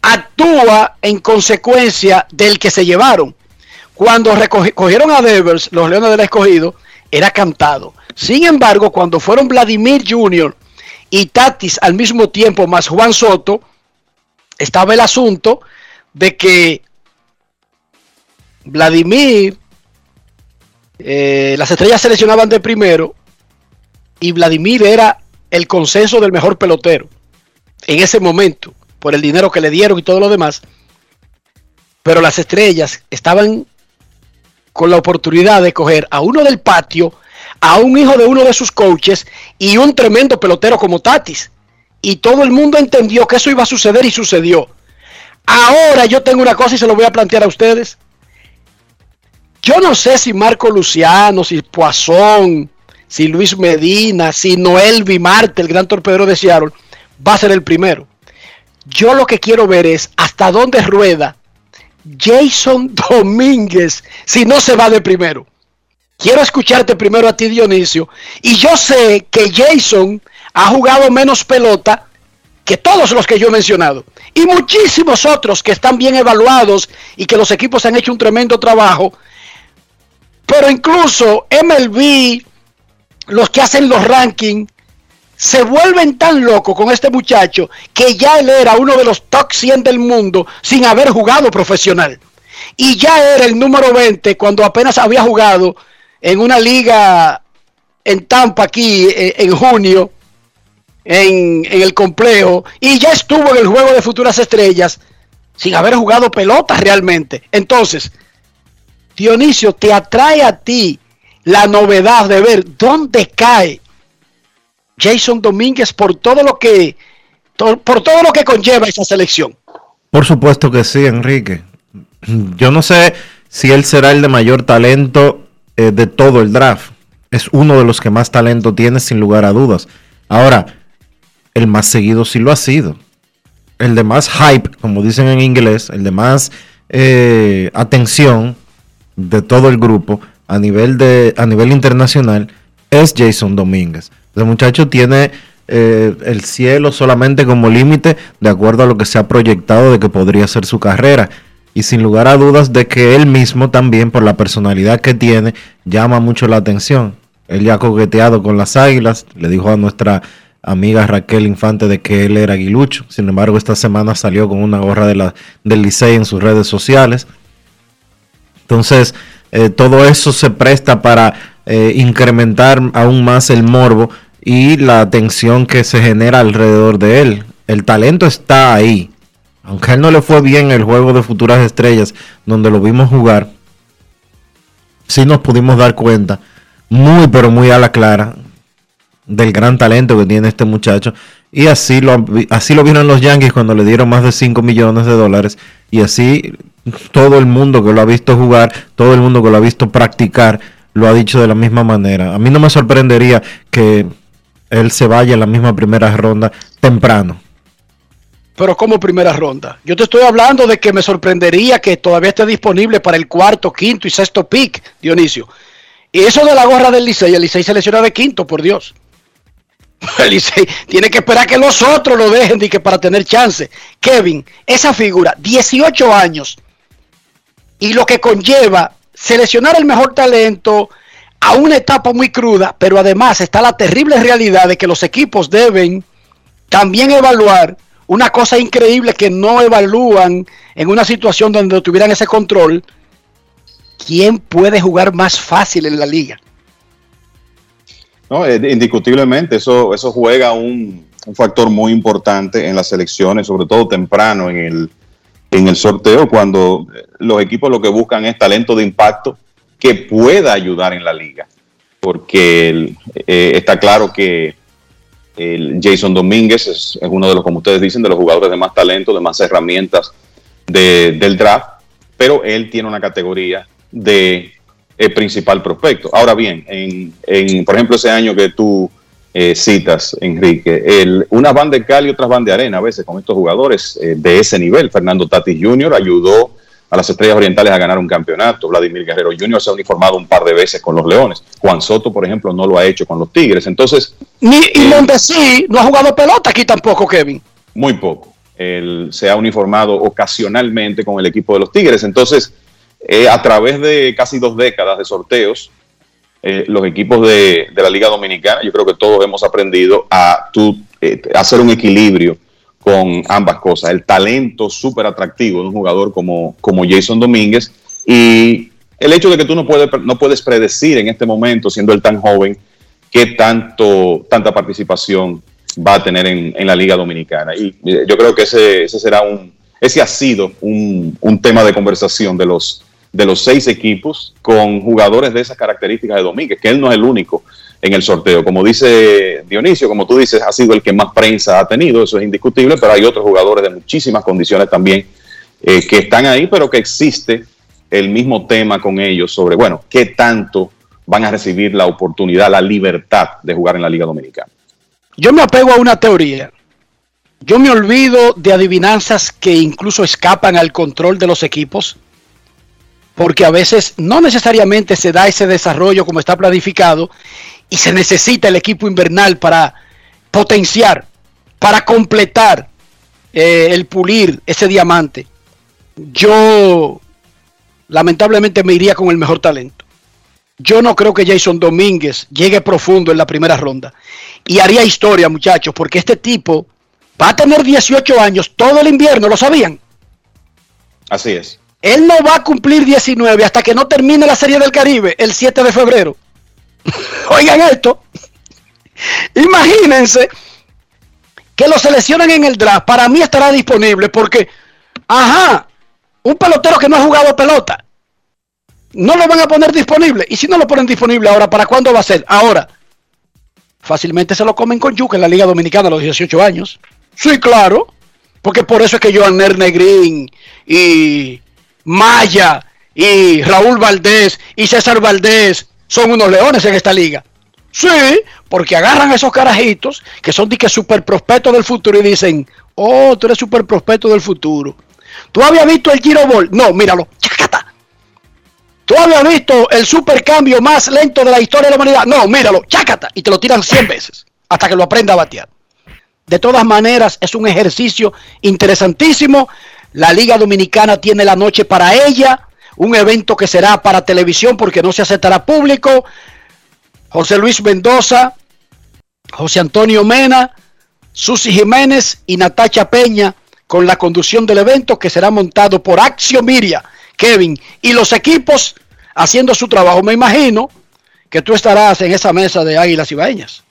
actúa en consecuencia del que se llevaron. Cuando recogi- cogieron a Devers, los Leones del Escogido, era cantado. Sin embargo, cuando fueron Vladimir Jr. y Tatis al mismo tiempo, más Juan Soto, estaba el asunto de que Vladimir, eh, las estrellas seleccionaban de primero y Vladimir era el consenso del mejor pelotero en ese momento, por el dinero que le dieron y todo lo demás. Pero las estrellas estaban con la oportunidad de coger a uno del patio, a un hijo de uno de sus coaches y un tremendo pelotero como Tatis. Y todo el mundo entendió que eso iba a suceder y sucedió. Ahora yo tengo una cosa y se lo voy a plantear a ustedes. Yo no sé si Marco Luciano, si Poisson, si Luis Medina, si Noel Vimarte, el gran torpedero de Seattle, va a ser el primero. Yo lo que quiero ver es hasta dónde rueda Jason [laughs] Domínguez si no se va de primero. Quiero escucharte primero a ti, Dionisio. Y yo sé que Jason ha jugado menos pelota que todos los que yo he mencionado. Y muchísimos otros que están bien evaluados y que los equipos han hecho un tremendo trabajo. Pero incluso MLB, los que hacen los rankings, se vuelven tan locos con este muchacho que ya él era uno de los top 100 del mundo sin haber jugado profesional. Y ya era el número 20 cuando apenas había jugado en una liga en Tampa aquí eh, en junio, en, en el complejo, y ya estuvo en el juego de futuras estrellas sin haber jugado pelota realmente. Entonces, Dionisio, ¿te atrae a ti la novedad de ver dónde cae Jason Domínguez por todo lo que por todo lo que conlleva esa selección? Por supuesto que sí, Enrique. Yo no sé si él será el de mayor talento eh, de todo el draft. Es uno de los que más talento tiene, sin lugar a dudas. Ahora, el más seguido sí lo ha sido. El de más hype, como dicen en inglés, el de más eh, atención de todo el grupo a nivel, de, a nivel internacional es Jason Domínguez. El muchacho tiene eh, el cielo solamente como límite de acuerdo a lo que se ha proyectado de que podría ser su carrera. Y sin lugar a dudas de que él mismo también, por la personalidad que tiene, llama mucho la atención. Él ya ha coqueteado con las águilas, le dijo a nuestra amiga Raquel Infante de que él era aguilucho. Sin embargo, esta semana salió con una gorra de la, del Licey en sus redes sociales. Entonces, eh, todo eso se presta para eh, incrementar aún más el morbo y la atención que se genera alrededor de él. El talento está ahí. Aunque a él no le fue bien el juego de futuras estrellas, donde lo vimos jugar, sí nos pudimos dar cuenta, muy pero muy a la clara, del gran talento que tiene este muchacho. Y así lo, así lo vieron los Yankees cuando le dieron más de 5 millones de dólares. Y así todo el mundo que lo ha visto jugar, todo el mundo que lo ha visto practicar, lo ha dicho de la misma manera. A mí no me sorprendería que él se vaya en la misma primera ronda temprano. Pero como primera ronda. Yo te estoy hablando de que me sorprendería que todavía esté disponible para el cuarto, quinto y sexto pick, Dionisio. Y eso de la gorra del Licey, el Licey se lesiona de quinto, por Dios. [laughs] El Licey tiene que esperar que los otros lo dejen de que para tener chance. Kevin, esa figura, 18 años, y lo que conlleva seleccionar el mejor talento a una etapa muy cruda, pero además está la terrible realidad de que los equipos deben también evaluar una cosa increíble que no evalúan en una situación donde tuvieran ese control. ¿Quién puede jugar más fácil en la liga? No, eh, indiscutiblemente, eso, eso juega un, un factor muy importante en las selecciones, sobre todo temprano en el, en el sorteo, cuando los equipos lo que buscan es talento de impacto que pueda ayudar en la liga. Porque eh, está claro que el Jason Domínguez es, es uno de los, como ustedes dicen, de los jugadores de más talento, de más herramientas de- del draft, pero él tiene una categoría de eh, principal prospecto. Ahora bien, en, en, por ejemplo, ese año que tú eh, citas, Enrique, el, unas van de cal y otras van de arena a veces con estos jugadores eh, de ese nivel. Fernando Tatis Jr. ayudó a las Estrellas Orientales a ganar un campeonato. Vladimir Guerrero Jr. se ha uniformado un par de veces con los Leones. Juan Soto, por ejemplo, no lo ha hecho con los Tigres. Entonces, Ni, y Mondesi no ha jugado pelota aquí tampoco, Kevin. muy poco. él se ha uniformado ocasionalmente con el equipo de los Tigres. Entonces, eh, a través de casi dos décadas de sorteos, eh, los equipos de, de la Liga Dominicana, yo creo que todos hemos aprendido a tú, eh, hacer un equilibrio con ambas cosas. El talento súper atractivo de un jugador como, como Jason Domínguez y el hecho de que tú no puedes, no puedes predecir en este momento, siendo él tan joven, qué tanto, tanta participación va a tener en, en la Liga Dominicana. Y eh, yo creo que ese, ese será un, ese ha sido un, un tema de conversación de los, de los seis equipos con jugadores de esas características de Domínguez, que él no es el único en el sorteo. Como dice Dionisio, como tú dices, ha sido el que más prensa ha tenido, eso es indiscutible, pero hay otros jugadores de muchísimas condiciones también eh, que están ahí, pero que existe el mismo tema con ellos sobre, bueno, qué tanto van a recibir la oportunidad, la libertad de jugar en la Liga Dominicana. Yo me apego a una teoría. Yo me olvido de adivinanzas que incluso escapan al control de los equipos, porque a veces no necesariamente se da ese desarrollo como está planificado y se necesita el equipo invernal para potenciar, para completar eh, el pulir ese diamante. Yo lamentablemente me iría con el mejor talento. Yo no creo que Jason Domínguez llegue profundo en la primera ronda. Y haría historia, muchachos, porque este tipo va a tener 18 años todo el invierno, ¿lo sabían? Así es. Él no va a cumplir 19 hasta que no termine la Serie del Caribe el 7 de febrero. [laughs] Oigan esto. Imagínense que lo seleccionen en el draft. Para mí estará disponible porque, ajá, un pelotero que no ha jugado pelota, no lo van a poner disponible. Y si no lo ponen disponible ahora, ¿para cuándo va a ser? Ahora. Fácilmente se lo comen con yuca en la Liga Dominicana a los 18 años. Sí, claro. Porque por eso es que Joan Green y Maya y Raúl Valdés y César Valdés son unos leones en esta liga. Sí, porque agarran a esos carajitos que son de que super prospectos del futuro y dicen, oh, tú eres super prospecto del futuro. ¿Tú habías visto el Giro Ball? No, míralo. Chacata. ¿Tú habías visto el supercambio más lento de la historia de la humanidad? No, míralo. Chácata. Y te lo tiran 100 veces hasta que lo aprenda a batear. De todas maneras, es un ejercicio interesantísimo. La Liga Dominicana tiene la noche para ella. Un evento que será para televisión porque no se aceptará público. José Luis Mendoza, José Antonio Mena, Susi Jiménez y Natacha Peña con la conducción del evento que será montado por Axio Miria, Kevin y los equipos haciendo su trabajo. Me imagino que tú estarás en esa mesa de Águilas y Baeñas.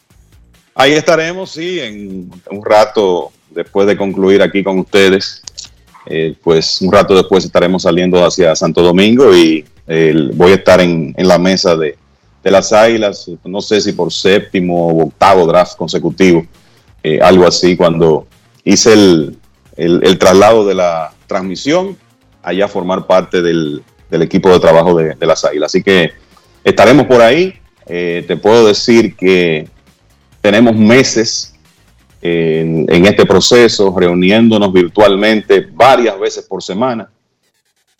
Ahí estaremos, sí, en un rato después de concluir aquí con ustedes. Eh, pues un rato después estaremos saliendo hacia Santo Domingo y eh, voy a estar en, la mesa de, las Águilas, no sé si por séptimo o octavo draft consecutivo, eh, algo así, cuando hice el, traslado de la transmisión allá a formar parte del, equipo de trabajo de, de, las Águilas. Así que estaremos por ahí. te puedo decir que tenemos meses en, en, este proceso, reuniéndonos virtualmente varias veces por semana.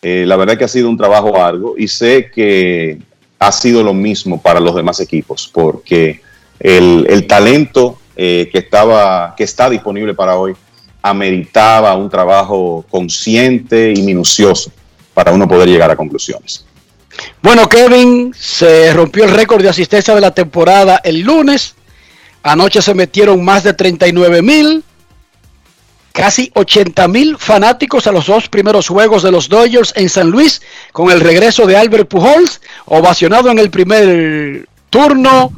Eh, la verdad que ha sido un trabajo largo y sé que ha sido lo mismo para los demás equipos, porque el, el talento eh, que, estaba, que está disponible para hoy ameritaba un trabajo consciente y minucioso para uno poder llegar a conclusiones. Bueno, Kevin, se rompió el récord de asistencia de la temporada el lunes Anoche se metieron más de 39 mil, casi 80 mil fanáticos a los dos primeros juegos de los Dodgers en San Luis con el regreso de Albert Pujols, ovacionado en el primer turno,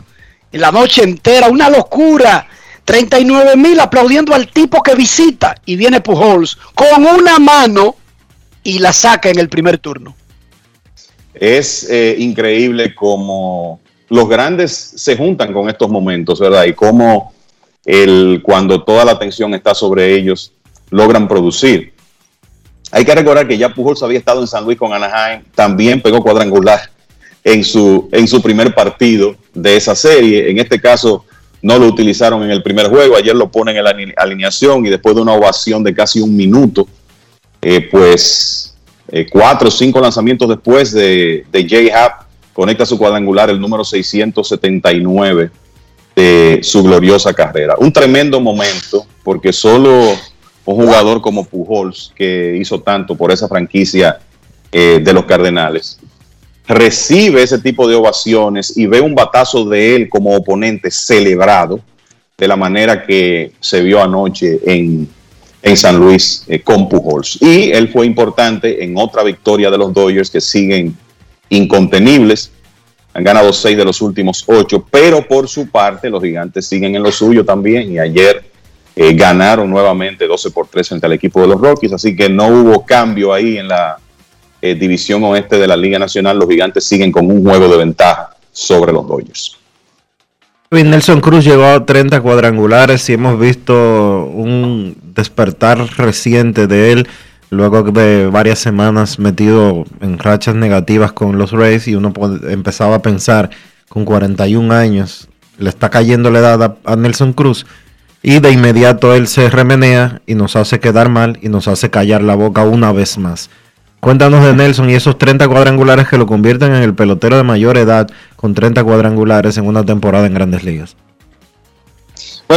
la noche entera, una locura. 39 mil aplaudiendo al tipo que visita y viene Pujols con una mano y la saca en el primer turno. Es eh, increíble como los grandes se juntan con estos momentos, ¿verdad? Y cómo el, cuando toda la atención está sobre ellos, logran producir. Hay que recordar que ya Pujols había estado en San Luis con Anaheim, también pegó cuadrangular en su, en su primer partido de esa serie. En este caso, no lo utilizaron en el primer juego, ayer lo ponen en la alineación y después de una ovación de casi un minuto, eh, pues eh, cuatro o cinco lanzamientos después de, de J-Hap, conecta su cuadrangular, el número 679 de su gloriosa carrera. Un tremendo momento, porque solo un jugador como Pujols, que hizo tanto por esa franquicia eh, de los Cardenales, recibe ese tipo de ovaciones y ve un batazo de él como oponente celebrado de la manera que se vio anoche en, en San Luis eh, con Pujols. Y él fue importante en otra victoria de los Dodgers que siguen incontenibles. Han ganado seis de los últimos ocho, pero por su parte los gigantes siguen en lo suyo también y ayer eh, ganaron nuevamente 12 por 3 frente al equipo de los Rockies, así que no hubo cambio ahí en la eh, división oeste de la Liga Nacional. Los gigantes siguen con un juego de ventaja sobre los Dodgers. Nelson Cruz llegó a 30 cuadrangulares y hemos visto un despertar reciente de él luego de varias semanas metido en rachas negativas con los Rays y uno empezaba a pensar con 41 años le está cayendo la edad a Nelson Cruz y de inmediato él se remenea y nos hace quedar mal y nos hace callar la boca una vez más. Cuéntanos de Nelson y esos 30 cuadrangulares que lo convierten en el pelotero de mayor edad con 30 cuadrangulares en una temporada en grandes ligas.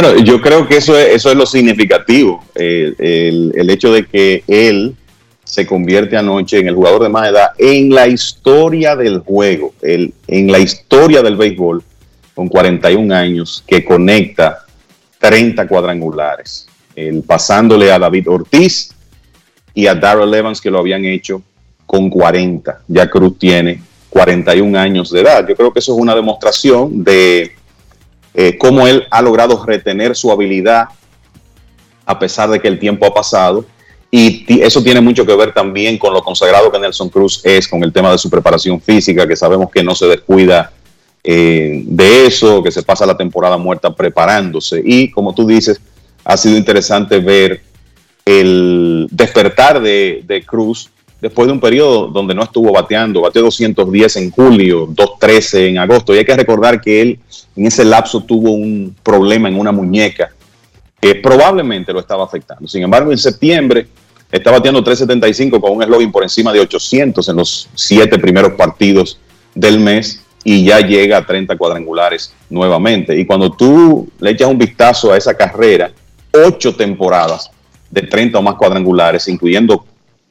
Bueno, yo creo que eso es, eso es lo significativo, eh, el, el, hecho de que él se convierte anoche en el jugador de más edad en la historia del juego, el, en la historia del béisbol, con 41 años, que conecta 30 cuadrangulares, el, pasándole a David Ortiz y a Darrell Evans que lo habían hecho con 40. Ya Cruz tiene 41 años de edad. Yo creo que eso es una demostración de eh, cómo él ha logrado retener su habilidad a pesar de que el tiempo ha pasado. Y eso tiene mucho que ver también con lo consagrado que Nelson Cruz es con el tema de su preparación física, que sabemos que no se descuida eh, de eso, que se pasa la temporada muerta preparándose. Y como tú dices, ha sido interesante ver el despertar de, de Cruz después de un periodo donde no estuvo bateando, bateó 210 en julio, 213 en agosto, y hay que recordar que él en ese lapso tuvo un problema en una muñeca que probablemente lo estaba afectando. Sin embargo, en septiembre está bateando 375 con un eslogan por encima de 800 en los siete primeros partidos del mes y ya llega a 30 cuadrangulares nuevamente. Y cuando tú le echas un vistazo a esa carrera, ocho temporadas de 30 o más cuadrangulares, incluyendo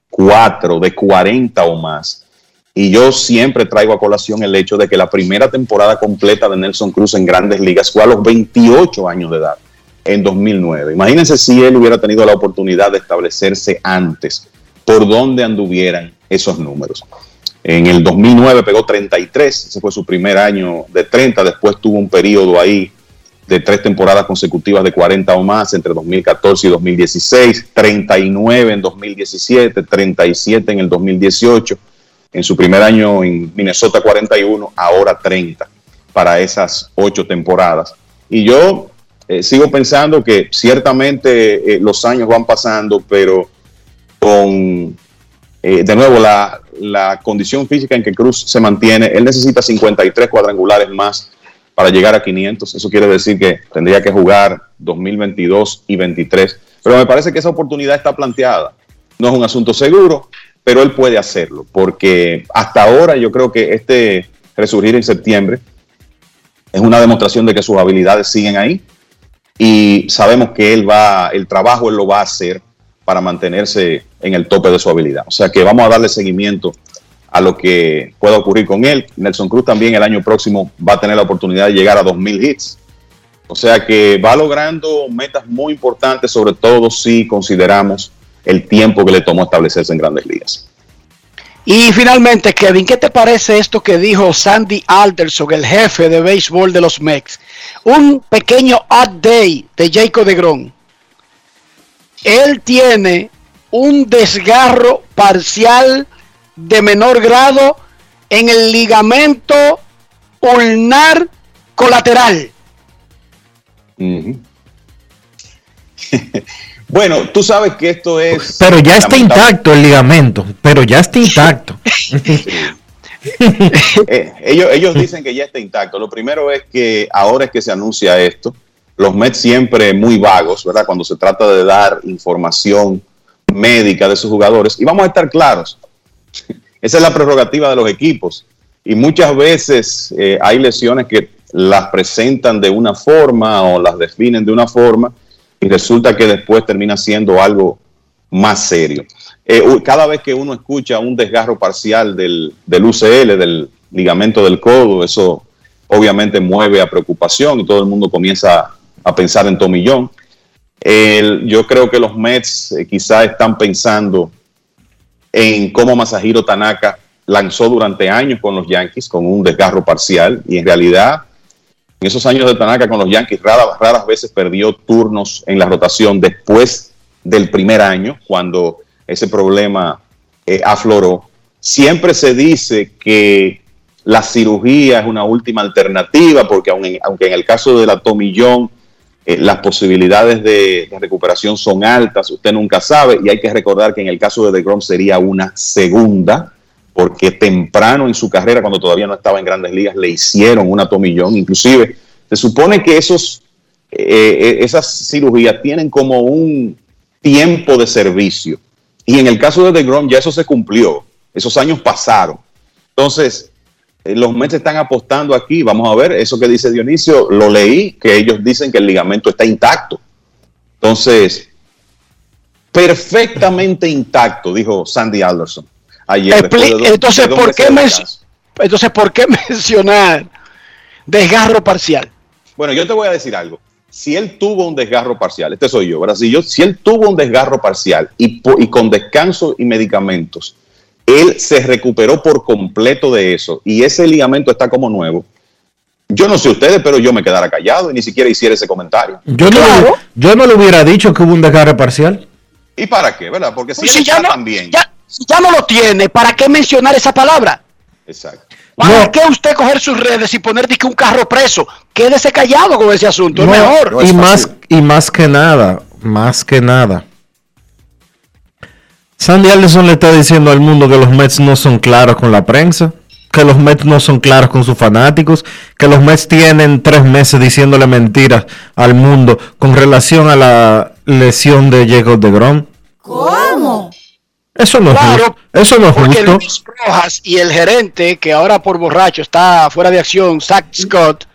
cuatro de 40 o más. Y yo siempre traigo a colación el hecho de que la primera temporada completa de Nelson Cruz en grandes ligas fue a los 28 años de edad, en 2009. Imagínense si él hubiera tenido la oportunidad de establecerse antes, por dónde anduvieran esos números. En el 2009 pegó 33, ese fue su primer año de 30, después tuvo un periodo ahí de tres temporadas consecutivas de 40 o más entre 2014 y 2016, 39 en 2017, 37 en el 2018, en su primer año en Minnesota 41, ahora 30 para esas ocho temporadas. Y yo eh, sigo pensando que ciertamente eh, los años van pasando, pero con, eh, de nuevo, la, la condición física en que Cruz se mantiene, él necesita 53 cuadrangulares más para llegar a 500. Eso quiere decir que tendría que jugar 2022 y 23. Pero me parece que esa oportunidad está planteada. No es un asunto seguro, pero él puede hacerlo, porque hasta ahora yo creo que este resurgir en septiembre es una demostración de que sus habilidades siguen ahí y sabemos que él va, el trabajo él lo va a hacer para mantenerse en el tope de su habilidad. O sea que vamos a darle seguimiento a lo que pueda ocurrir con él. Nelson Cruz también el año próximo va a tener la oportunidad de llegar a 2.000 hits. O sea que va logrando metas muy importantes, sobre todo si consideramos el tiempo que le tomó establecerse en grandes ligas. Y finalmente, Kevin, ¿qué te parece esto que dijo Sandy Alderson, el jefe de béisbol de los Mex? Un pequeño update de Jacob de Gron. Él tiene un desgarro parcial de menor grado en el ligamento ulnar colateral. [laughs] bueno, tú sabes que esto es... Pero ya está intacto el ligamento, pero ya está intacto. [laughs] [laughs] Eh, ellos, ellos dicen que ya está intacto. Lo primero es que ahora es que se anuncia esto. Los Mets siempre muy vagos, ¿verdad? Cuando se trata de dar información médica de sus jugadores. Y vamos a estar claros, [laughs] esa es la prerrogativa de los equipos. Y muchas veces eh, hay lesiones que las presentan de una forma o las definen de una forma, y resulta que después termina siendo algo más serio. Eh, cada vez que uno escucha un desgarro parcial del, del UCL, del ligamento del codo, eso obviamente mueve a preocupación y todo el mundo comienza a pensar en Tomillón. Yo creo que los Mets eh, quizá están pensando en cómo Masahiro Tanaka lanzó durante años con los Yankees con un desgarro parcial y en realidad en esos años de Tanaka con los Yankees raras, raras veces perdió turnos en la rotación después del primer año cuando ese problema eh, afloró. Siempre se dice que la cirugía es una última alternativa porque aunque en el caso de la tomillón eh, las posibilidades de, recuperación son altas, usted nunca sabe, y hay que recordar que en el caso de DeGrom sería una segunda, porque temprano en su carrera, cuando todavía no estaba en grandes ligas, le hicieron una tomillón, inclusive se supone que esos, eh, eh, esas cirugías tienen como un tiempo de servicio, y en el caso de DeGrom ya eso se cumplió, esos años pasaron. Entonces, los Mets están apostando aquí. Vamos a ver, eso que dice Dionisio, lo leí, que ellos dicen que el ligamento está intacto. Entonces, perfectamente intacto, dijo Sandy Alderson. Ayer, de dos- entonces, de ¿por qué descanso. entonces, ¿por qué [laughs] mencionar desgarro parcial? Bueno, yo te voy a decir algo. Si él tuvo un desgarro parcial, este soy yo, ¿verdad? Si, yo, si él tuvo un desgarro parcial y, y con descanso y medicamentos, él se recuperó por completo de eso y ese ligamento está como nuevo. Yo no sé ustedes, pero yo me quedara callado y ni siquiera hiciera ese comentario. Yo no, le- yo no le hubiera dicho que hubo un desgarre parcial. ¿Y para qué, verdad? Porque si Pues él si ya está no- tan bien. ya- si ya no lo tiene, ¿para qué mencionar esa palabra? Exacto. ¿Para qué usted coger sus redes y poner que un carro preso? Quédese callado con ese asunto, es No, mejor. y más y más que nada, más que nada. Sandy Alderson le está diciendo al mundo que los Mets no son claros con la prensa, que los Mets no son claros con sus fanáticos, que los Mets tienen tres meses diciéndole mentiras al mundo con relación a la lesión de Jacob de Grom. ¿Cómo? Eso no es justo. Eso no es Porque justo. Luis Rojas y el gerente, que ahora por borracho está fuera de acción, Zach Scott,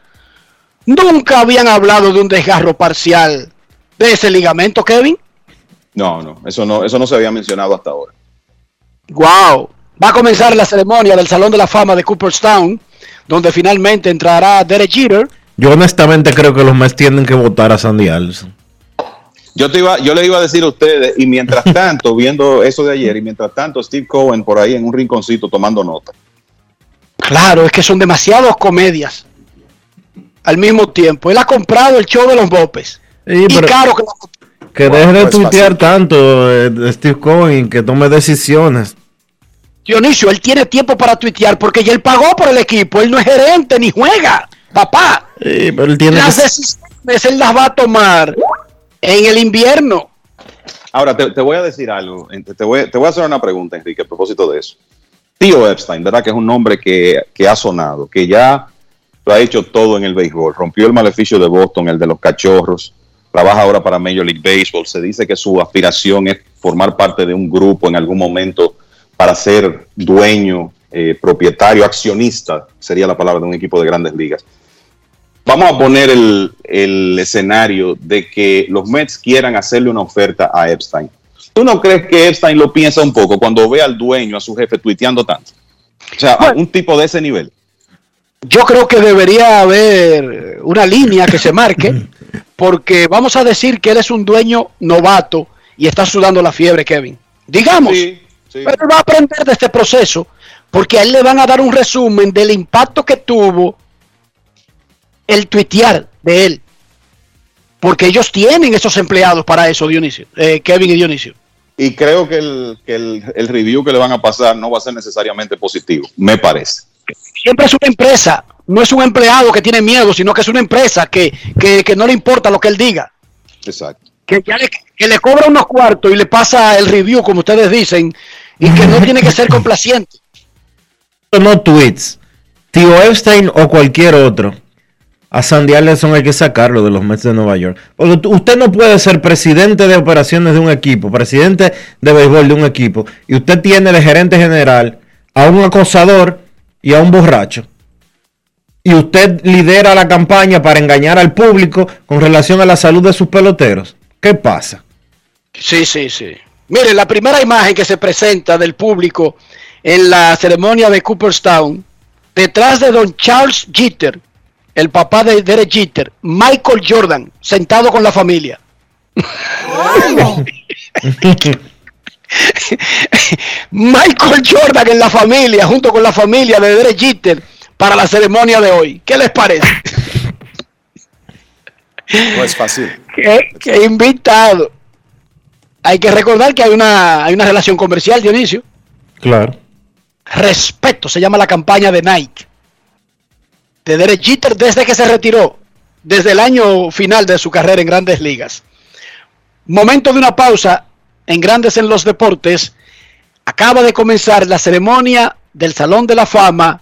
nunca habían hablado de un desgarro parcial de ese ligamento, Kevin. No, no, eso no, eso no se había mencionado hasta ahora. Wow. Va a comenzar la ceremonia del Salón de la Fama de Cooperstown, donde finalmente entrará Derek Jeter. Yo honestamente creo que los Mets tienen que votar a Sandy Alderson. Yo, te iba, yo le iba a decir a ustedes, y mientras [laughs] tanto, viendo eso de ayer, y mientras tanto, Steve Cohen por ahí en un rinconcito tomando nota. Claro, es que son demasiadas comedias al mismo tiempo. Él ha comprado el show de los bopes. Sí, y pero- caro que Que Bueno, deje de pues tuitear tanto eh, Steve Cohen, que tome decisiones. Dionisio, él tiene tiempo para tuitear porque ya él pagó por el equipo. Él no es gerente ni juega. Papá, Sí, pero él tiene las que... decisiones él las va a tomar en el invierno. Ahora, te, te voy a decir algo, te te voy, te voy a hacer una pregunta, Enrique, a propósito de eso. Tío Epstein, ¿verdad? Que es un nombre que, que ha sonado, que ya lo ha hecho todo en el béisbol. Rompió el maleficio de Boston, el de los cachorros. Trabaja ahora para Major League Baseball. Se dice que su aspiración es formar parte de un grupo en algún momento para ser dueño, eh, propietario, accionista, sería la palabra de un equipo de grandes ligas. Vamos a poner el, el escenario de que los Mets quieran hacerle una oferta a Epstein. ¿Tú no crees que Epstein lo piensa un poco cuando ve al dueño, a su jefe, tuiteando tanto? O sea, un tipo de ese nivel. Yo creo que debería haber una línea que se marque, [laughs] porque vamos a decir que él es un dueño novato y está sudando la fiebre, Kevin. Digamos, pero él va a aprender de este proceso, porque a él le van a dar un resumen del impacto que tuvo el tuitear de él. Porque ellos tienen esos empleados para eso, Dionisio, eh, Kevin y Dionisio. Y creo que, el, que el, el review que le van a pasar no va a ser necesariamente positivo, me parece. Siempre es una empresa, no es un empleado que tiene miedo, sino que es una empresa que, que, que no le importa lo que él diga. Exacto. que ya le, que le cobra unos cuartos y le pasa el review, como ustedes dicen, y que no tiene que ser complaciente. No tweets. Tío Epstein o cualquier otro. A Sandy Alderson hay que sacarlo de los Mets de Nueva York. Porque usted no puede ser presidente de operaciones de un equipo, presidente de béisbol de un equipo, y usted tiene de gerente general a un acosador y a un borracho. Y usted lidera la campaña para engañar al público con relación a la salud de sus peloteros. ¿Qué pasa? Sí, sí, sí. Mire, la primera imagen que se presenta del público en la ceremonia de Cooperstown, detrás de don Charles Jeter, el papá de Derek Jeter, Michael Jordan, sentado con la familia. [laughs] [laughs] Michael Jordan en la familia, junto con la familia de Derek Jeter, para la ceremonia de hoy. ¿Qué les parece? No es fácil. ¿Qué, qué invitado? Hay que recordar que hay una, hay una relación comercial, Dionisio. Claro. Respeto, se llama la campaña de Nike. De Derek Jeter desde que se retiró, desde el año final de su carrera en grandes ligas. Momento de una pausa en Grandes en los Deportes. Acaba de comenzar la ceremonia del Salón de la Fama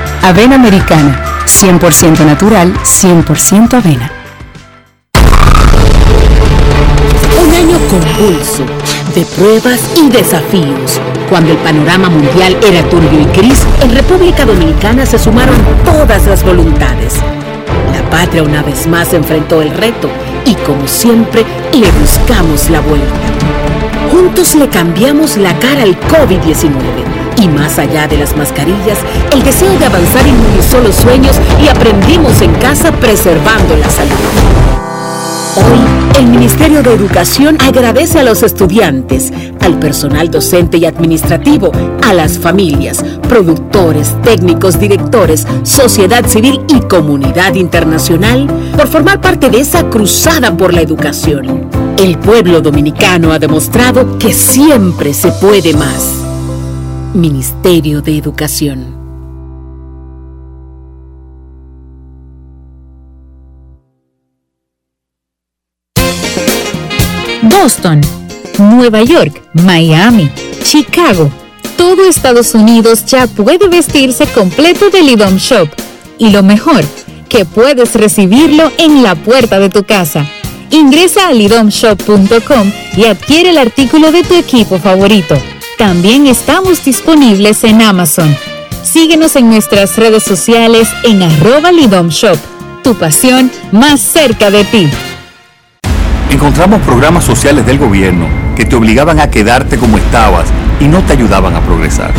Avena americana, 100% natural, 100% avena. Un año convulso de pruebas y desafíos. Cuando el panorama mundial era turbio y gris, en República Dominicana se sumaron todas las voluntades. La patria una vez más enfrentó el reto y como siempre le buscamos la vuelta. Juntos le cambiamos la cara al COVID-19 y más allá de las mascarillas, el deseo de avanzar inmunizó los sueños y aprendimos en casa preservando la salud. Hoy, el Ministerio de Educación agradece a los estudiantes, al personal docente y administrativo, a las familias, productores, técnicos, directores, sociedad civil y comunidad internacional por formar parte de esa cruzada por la educación. El pueblo dominicano ha demostrado que siempre se puede más. Ministerio de Educación. Boston, Nueva York, Miami, Chicago. Todo Estados Unidos ya puede vestirse completo del IDOM Shop. Y lo mejor, que puedes recibirlo en la puerta de tu casa. Ingresa a lidomshop.com y adquiere el artículo de tu equipo favorito. También estamos disponibles en Amazon. Síguenos en nuestras redes sociales en arroba lidomshop. Tu pasión más cerca de ti. Encontramos programas sociales del gobierno que te obligaban a quedarte como estabas y no te ayudaban a progresar.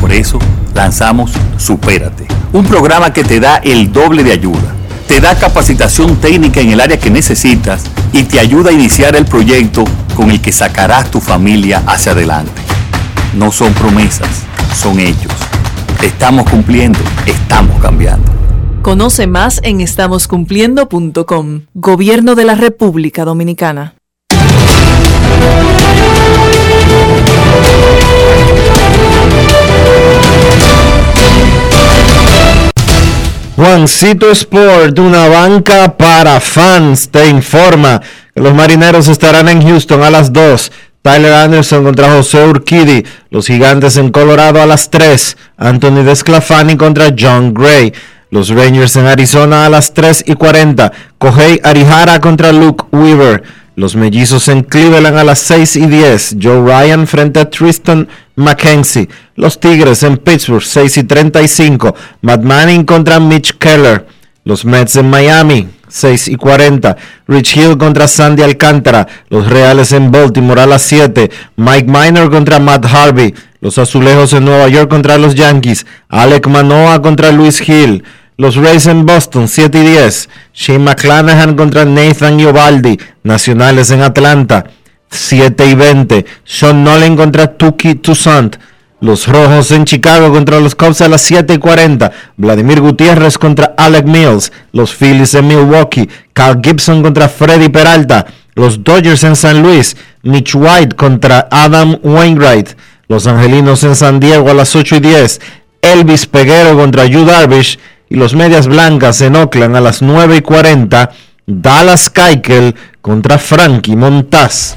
Por eso lanzamos Supérate, un programa que te da el doble de ayuda. Te da capacitación técnica en el área que necesitas y te ayuda a iniciar el proyecto con el que sacarás tu familia hacia adelante. No son promesas, son hechos. Estamos cumpliendo, estamos cambiando. Conoce más en estamoscumpliendo.com. Gobierno de la República Dominicana. Juancito Sport, una banca para fans, te informa que los marineros estarán en Houston a las 2. Tyler Anderson contra José Urquidi. Los gigantes en Colorado a las 3. Anthony Desclafani contra John Gray. Los Rangers en Arizona a las 3 y 40. Kohei Arihara contra Luke Weaver. Los mellizos en Cleveland a las 6 y 10. Joe Ryan frente a Tristan McKenzie. Los Tigres en Pittsburgh 6 y 35. Matt Manning contra Mitch Keller. Los Mets en Miami 6 y 40. Rich Hill contra Sandy Alcántara. Los Reales en Baltimore a las 7. Mike Minor contra Matt Harvey. Los Azulejos en Nueva York contra los Yankees. Alec Manoa contra Luis Hill. Los Rays en Boston, 7 y 10. Shane McClanahan contra Nathan Iovaldi. Nacionales en Atlanta, 7 y 20. Sean Nolan contra Tuki Toussaint. Los Rojos en Chicago contra los Cubs a las 7 y 40. Vladimir Gutiérrez contra Alec Mills. Los Phillies en Milwaukee. Carl Gibson contra Freddy Peralta. Los Dodgers en San Luis. Mitch White contra Adam Wainwright. Los Angelinos en San Diego a las 8 y 10. Elvis Peguero contra Yu Darvish y los Medias Blancas en Oakland a las 9 y 40. Dallas Keuchel contra Frankie Montaz.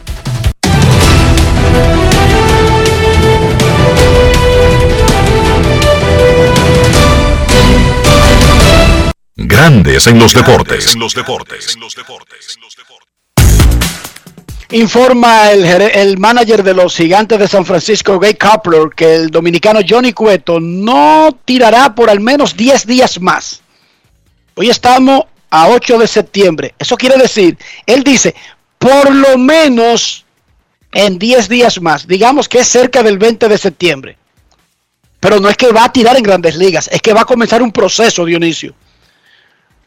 Grandes en los deportes. Informa el, el manager de los gigantes de San Francisco, Gay Coupler, que el dominicano Johnny Cueto no tirará por al menos 10 días más. Hoy estamos a 8 de septiembre. Eso quiere decir, él dice, por lo menos en 10 días más. Digamos que es cerca del 20 de septiembre. Pero no es que va a tirar en grandes ligas, es que va a comenzar un proceso, Dionisio.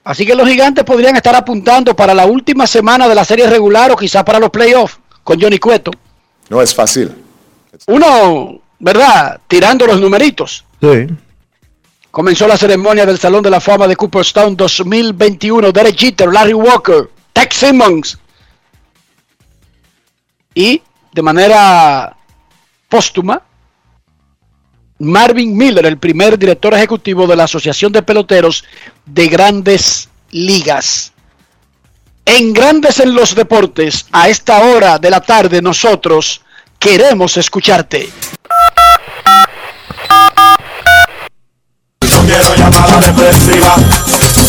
Así que los gigantes podrían estar apuntando para la última semana de la serie regular o quizá para los playoffs con Johnny Cueto. No es fácil. Uno, ¿verdad? Tirando los numeritos. Sí. Comenzó la ceremonia del Salón de la Fama de Cooperstown 2021. Derek Jeter, Larry Walker, Tex Simmons. Y de manera póstuma, Marvin Miller, el primer director ejecutivo de la Asociación de Peloteros de Grandes Ligas. En Grandes en los Deportes, a esta hora de la tarde, nosotros queremos escucharte. No quiero llamada depresiva.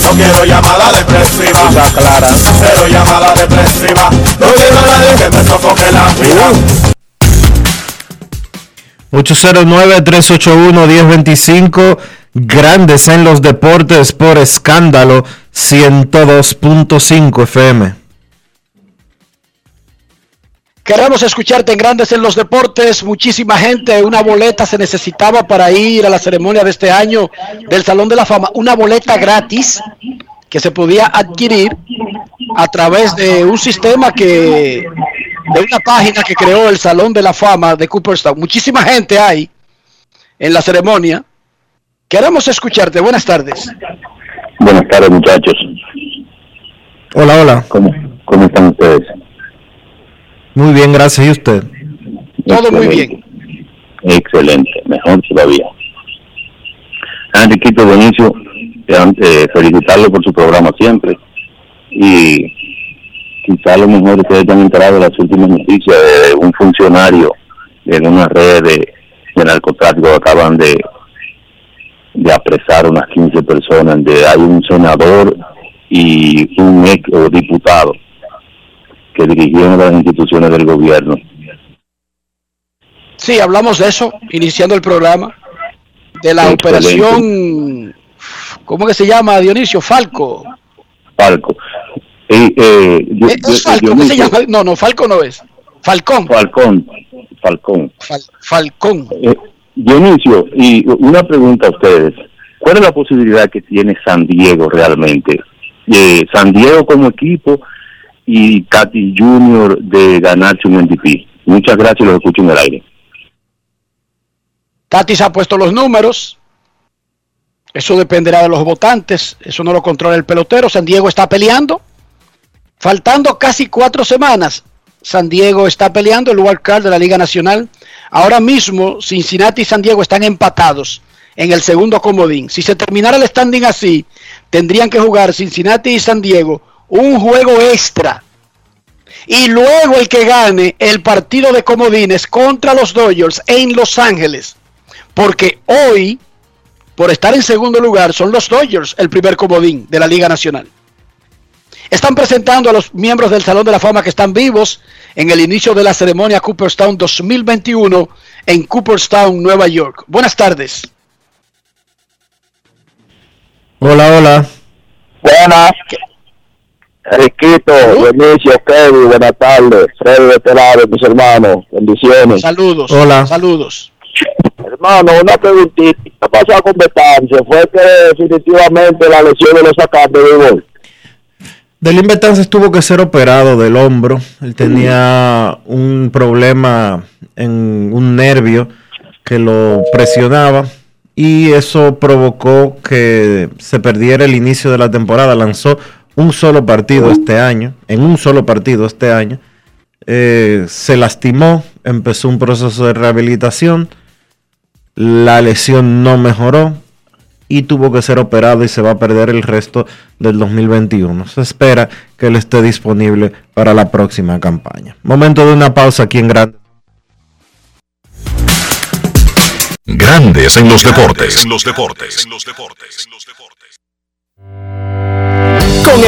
No quiero llamada depresiva. clara. Cero llamada depresiva. No quiero a nadie que me sofoque la vida. 809-381-1025, Grandes en los Deportes por escándalo 102.5 FM. Queremos escucharte en Grandes en los Deportes. Muchísima gente, una boleta se necesitaba para ir a la ceremonia de este año del Salón de la Fama. Una boleta gratis que se podía adquirir a través de un sistema que, de una página que creó el Salón de la Fama de Cooperstown. Muchísima gente hay en la ceremonia. Queremos escucharte. Buenas tardes. Buenas tardes, muchachos. Hola, hola. ¿Cómo, cómo están ustedes? Muy bien, gracias. ¿Y usted? Todo muy bien. Excelente, mejor todavía. Enriquito Benicio, eh, felicitarlo por su programa siempre. Y quizá a lo mejor ustedes han enterado de las últimas noticias de un funcionario en una red de, de narcotráfico acaban de de apresar unas 15 personas, de hay un senador y un ex o diputado que dirigieron las instituciones del gobierno. Sí, hablamos de eso, iniciando el programa, de la Excelente. operación, ¿cómo que se llama, Dionisio? Falco. Falco. Y, eh, yo- Eh, yo- ¿Es Falco? ¿Cómo se llama? No, no, Falco no es. Falcón. Falcón. Falcón. Falcón. Eh, Dionisio, y una pregunta a ustedes. ¿Cuál es la posibilidad que tiene San Diego realmente? Eh, San Diego como equipo y Katy Junior de ganarse un MVP. Muchas gracias, los escucho en el aire. Tatis ha puesto los números. Eso dependerá de los votantes. Eso no lo controla el pelotero. San Diego está peleando. Faltando casi cuatro semanas, San Diego está peleando el wild card de la Liga Nacional. Ahora mismo, Cincinnati y San Diego están empatados en el segundo comodín. Si se terminara el standing así, tendrían que jugar Cincinnati y San Diego un juego extra. Y luego el que gane el partido de comodines contra los Dodgers en Los Ángeles. Porque hoy, por estar en segundo lugar, son los Dodgers el primer comodín de la Liga Nacional. Están presentando a los miembros del Salón de la Fama que están vivos en el inicio de la ceremonia Cooperstown 2021 en Cooperstown, Nueva York. Buenas tardes. Hola, hola. Buenas. Enriquito, Dionisio, Kevin, buenas tardes. Freddy de este lado, mis hermanos. Bendiciones. Saludos. Hola. Saludos. Hermano, una preguntita. ¿Qué pasado con Betancio? ¿Fue que definitivamente la lesión de los sacaste de gol? Delin Betances tuvo que ser operado del hombro. Él tenía un problema en un nervio que lo presionaba y eso provocó que se perdiera el inicio de la temporada. Lanzó un solo partido este año, en un solo partido este año. Eh, se lastimó, empezó un proceso de rehabilitación, la lesión no mejoró y tuvo que ser operado y se va a perder el resto del 2021. Se espera que él esté disponible para la próxima campaña. Momento de una pausa aquí en Grandes. Grandes en los deportes. En los deportes.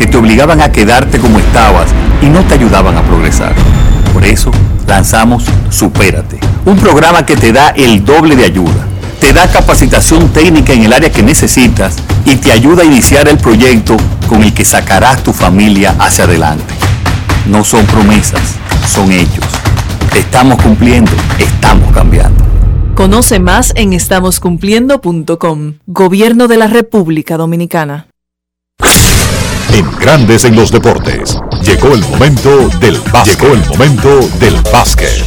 que te obligaban a quedarte como estabas y no te ayudaban a progresar. Por eso lanzamos Supérate, un programa que te da el doble de ayuda. Te da capacitación técnica en el área que necesitas y te ayuda a iniciar el proyecto con el que sacarás tu familia hacia adelante. No son promesas, son hechos. Estamos cumpliendo, estamos cambiando. Conoce más en estamoscumpliendo.com. Gobierno de la República Dominicana. En Grandes en los deportes. Llegó el momento del básquet. Llegó el momento del básquet.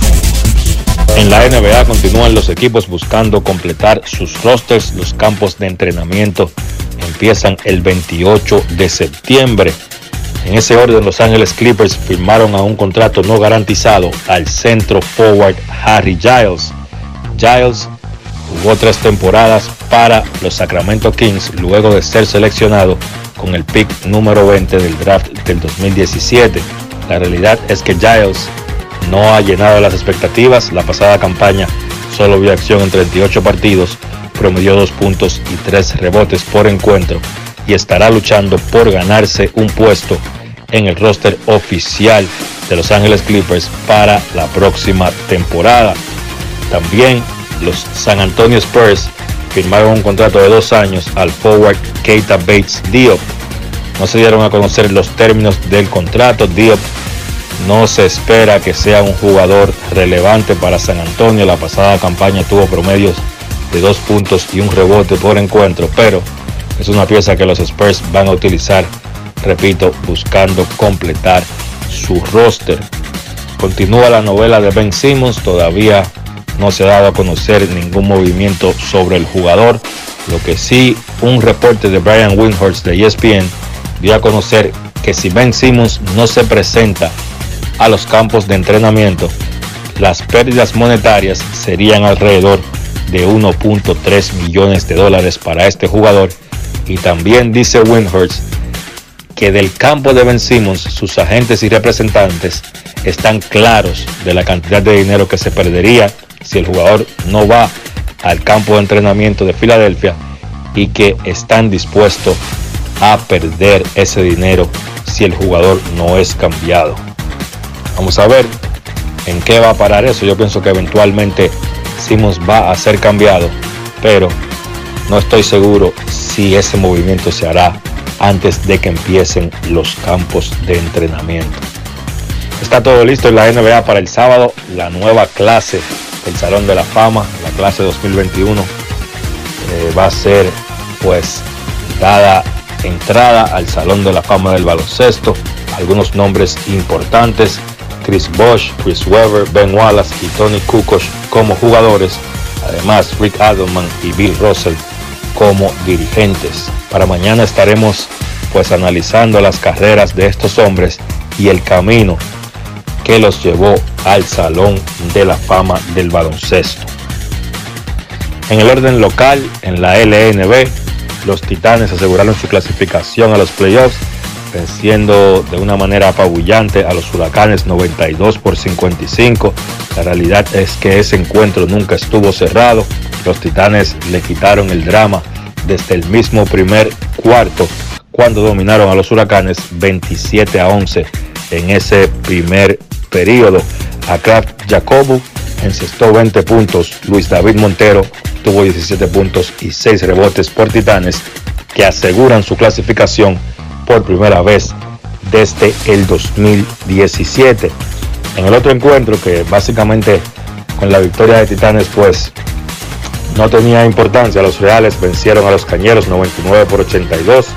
En la NBA continúan los equipos buscando completar sus rosters. Los campos de entrenamiento empiezan el 28 de septiembre. En ese orden, Los Ángeles Clippers firmaron a un contrato no garantizado al centro forward Harry Giles. Giles jugó tres temporadas para los Sacramento Kings luego de ser seleccionado con el pick número 20 del draft del 2017. La realidad es que Giles no ha llenado las expectativas. La pasada campaña solo vio acción en 38 partidos, promedió 2 puntos y 3 rebotes por encuentro y estará luchando por ganarse un puesto en el roster oficial de Los Ángeles Clippers para la próxima temporada. También los San Antonio Spurs firmaron un contrato de dos años al forward Keita Bates Diop. No se dieron a conocer los términos del contrato. Diop no se espera que sea un jugador relevante para San Antonio. La pasada campaña tuvo promedios de dos puntos y un rebote por encuentro, pero es una pieza que los Spurs van a utilizar, repito, buscando completar su roster. Continúa la novela de Ben Simmons, todavía no se ha dado a conocer ningún movimiento sobre el jugador. Lo que sí, un reporte de Brian Windhorst de ESPN dio a conocer que si Ben Simmons no se presenta a los campos de entrenamiento, las pérdidas monetarias serían alrededor de 1.3 millones de dólares para este jugador. Y también dice Windhorst que del campo de Ben Simmons, sus agentes y representantes están claros de la cantidad de dinero que se perdería si el jugador no va al campo de entrenamiento de Filadelfia y que están dispuestos a perder ese dinero si el jugador no es cambiado. Vamos a ver en qué va a parar eso. Yo pienso que eventualmente Simmons va a ser cambiado, pero no estoy seguro si ese movimiento se hará antes de que empiecen los campos de entrenamiento. Está todo listo en la NBA para el sábado, la nueva clase del Salón de la Fama, la clase 2021. Eh, va a ser pues dada entrada al Salón de la Fama del Baloncesto. Algunos nombres importantes, Chris Bosh, Chris Weber, Ben Wallace y Tony Kukoc como jugadores. Además, Rick Adelman y Bill Russell como dirigentes. Para mañana estaremos pues analizando las carreras de estos hombres y el camino que los llevó al Salón de la Fama del Baloncesto. En el orden local, en la LNB, los Titanes aseguraron su clasificación a los playoffs, venciendo de una manera apabullante a los Huracanes 92 por 55. La realidad es que ese encuentro nunca estuvo cerrado. Los Titanes le quitaron el drama desde el mismo primer cuarto cuando dominaron a los Huracanes 27 a 11 en ese primer periodo. A Kraft Jacobu encestó 20 puntos. Luis David Montero tuvo 17 puntos y 6 rebotes por Titanes que aseguran su clasificación por primera vez desde el 2017. En el otro encuentro que básicamente con la victoria de Titanes pues no tenía importancia, los Reales vencieron a los Cañeros 99 por 82.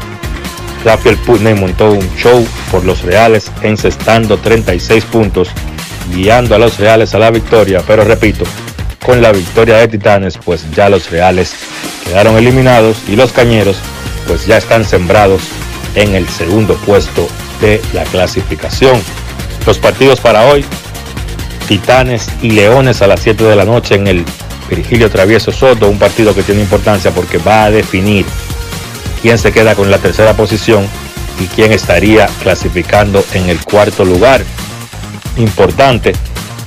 Rafael Putney montó un show por los Reales encestando 36 puntos, guiando a los Reales a la victoria, pero repito, con la victoria de Titanes, pues ya los Reales quedaron eliminados y los Cañeros pues ya están sembrados en el segundo puesto de la clasificación. Los partidos para hoy, Titanes y Leones a las 7 de la noche en el Virgilio Travieso Soto, un partido que tiene importancia porque va a definir quién se queda con la tercera posición y quién estaría clasificando en el cuarto lugar. Importante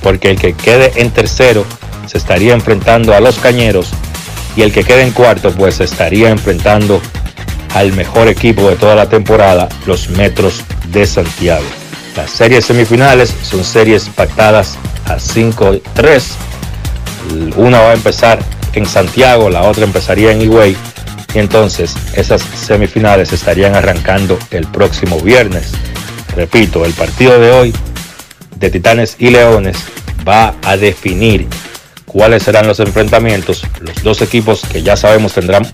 porque el que quede en tercero se estaría enfrentando a los Cañeros y el que quede en cuarto pues se estaría enfrentando al mejor equipo de toda la temporada, los Metros de Santiago. Las series semifinales son series pactadas a 5-3. Una va a empezar en Santiago, la otra empezaría en Higüey. Y entonces esas semifinales estarían arrancando el próximo viernes. Repito, el partido de hoy de Titanes y Leones va a definir cuáles serán los enfrentamientos. Los dos equipos que ya sabemos tendrán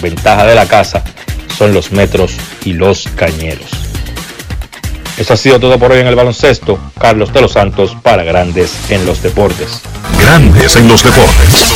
ventaja de la casa son los Metros y los Cañeros. Eso ha sido todo por hoy en el baloncesto. Carlos de los Santos para Grandes en los Deportes. Grandes en los deportes.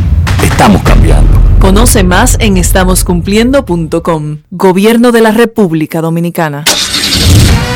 Estamos cambiando. Conoce más en estamoscumpliendo.com. Gobierno de la República Dominicana.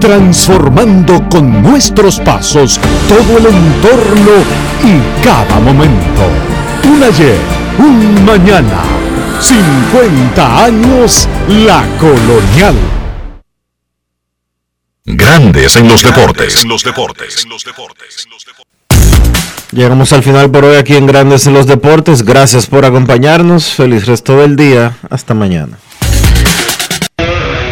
transformando con nuestros pasos todo el entorno y cada momento. Un ayer, un mañana, 50 años la colonial. Grandes en los deportes. En los deportes. Llegamos al final por hoy aquí en Grandes en los Deportes. Gracias por acompañarnos. Feliz resto del día. Hasta mañana.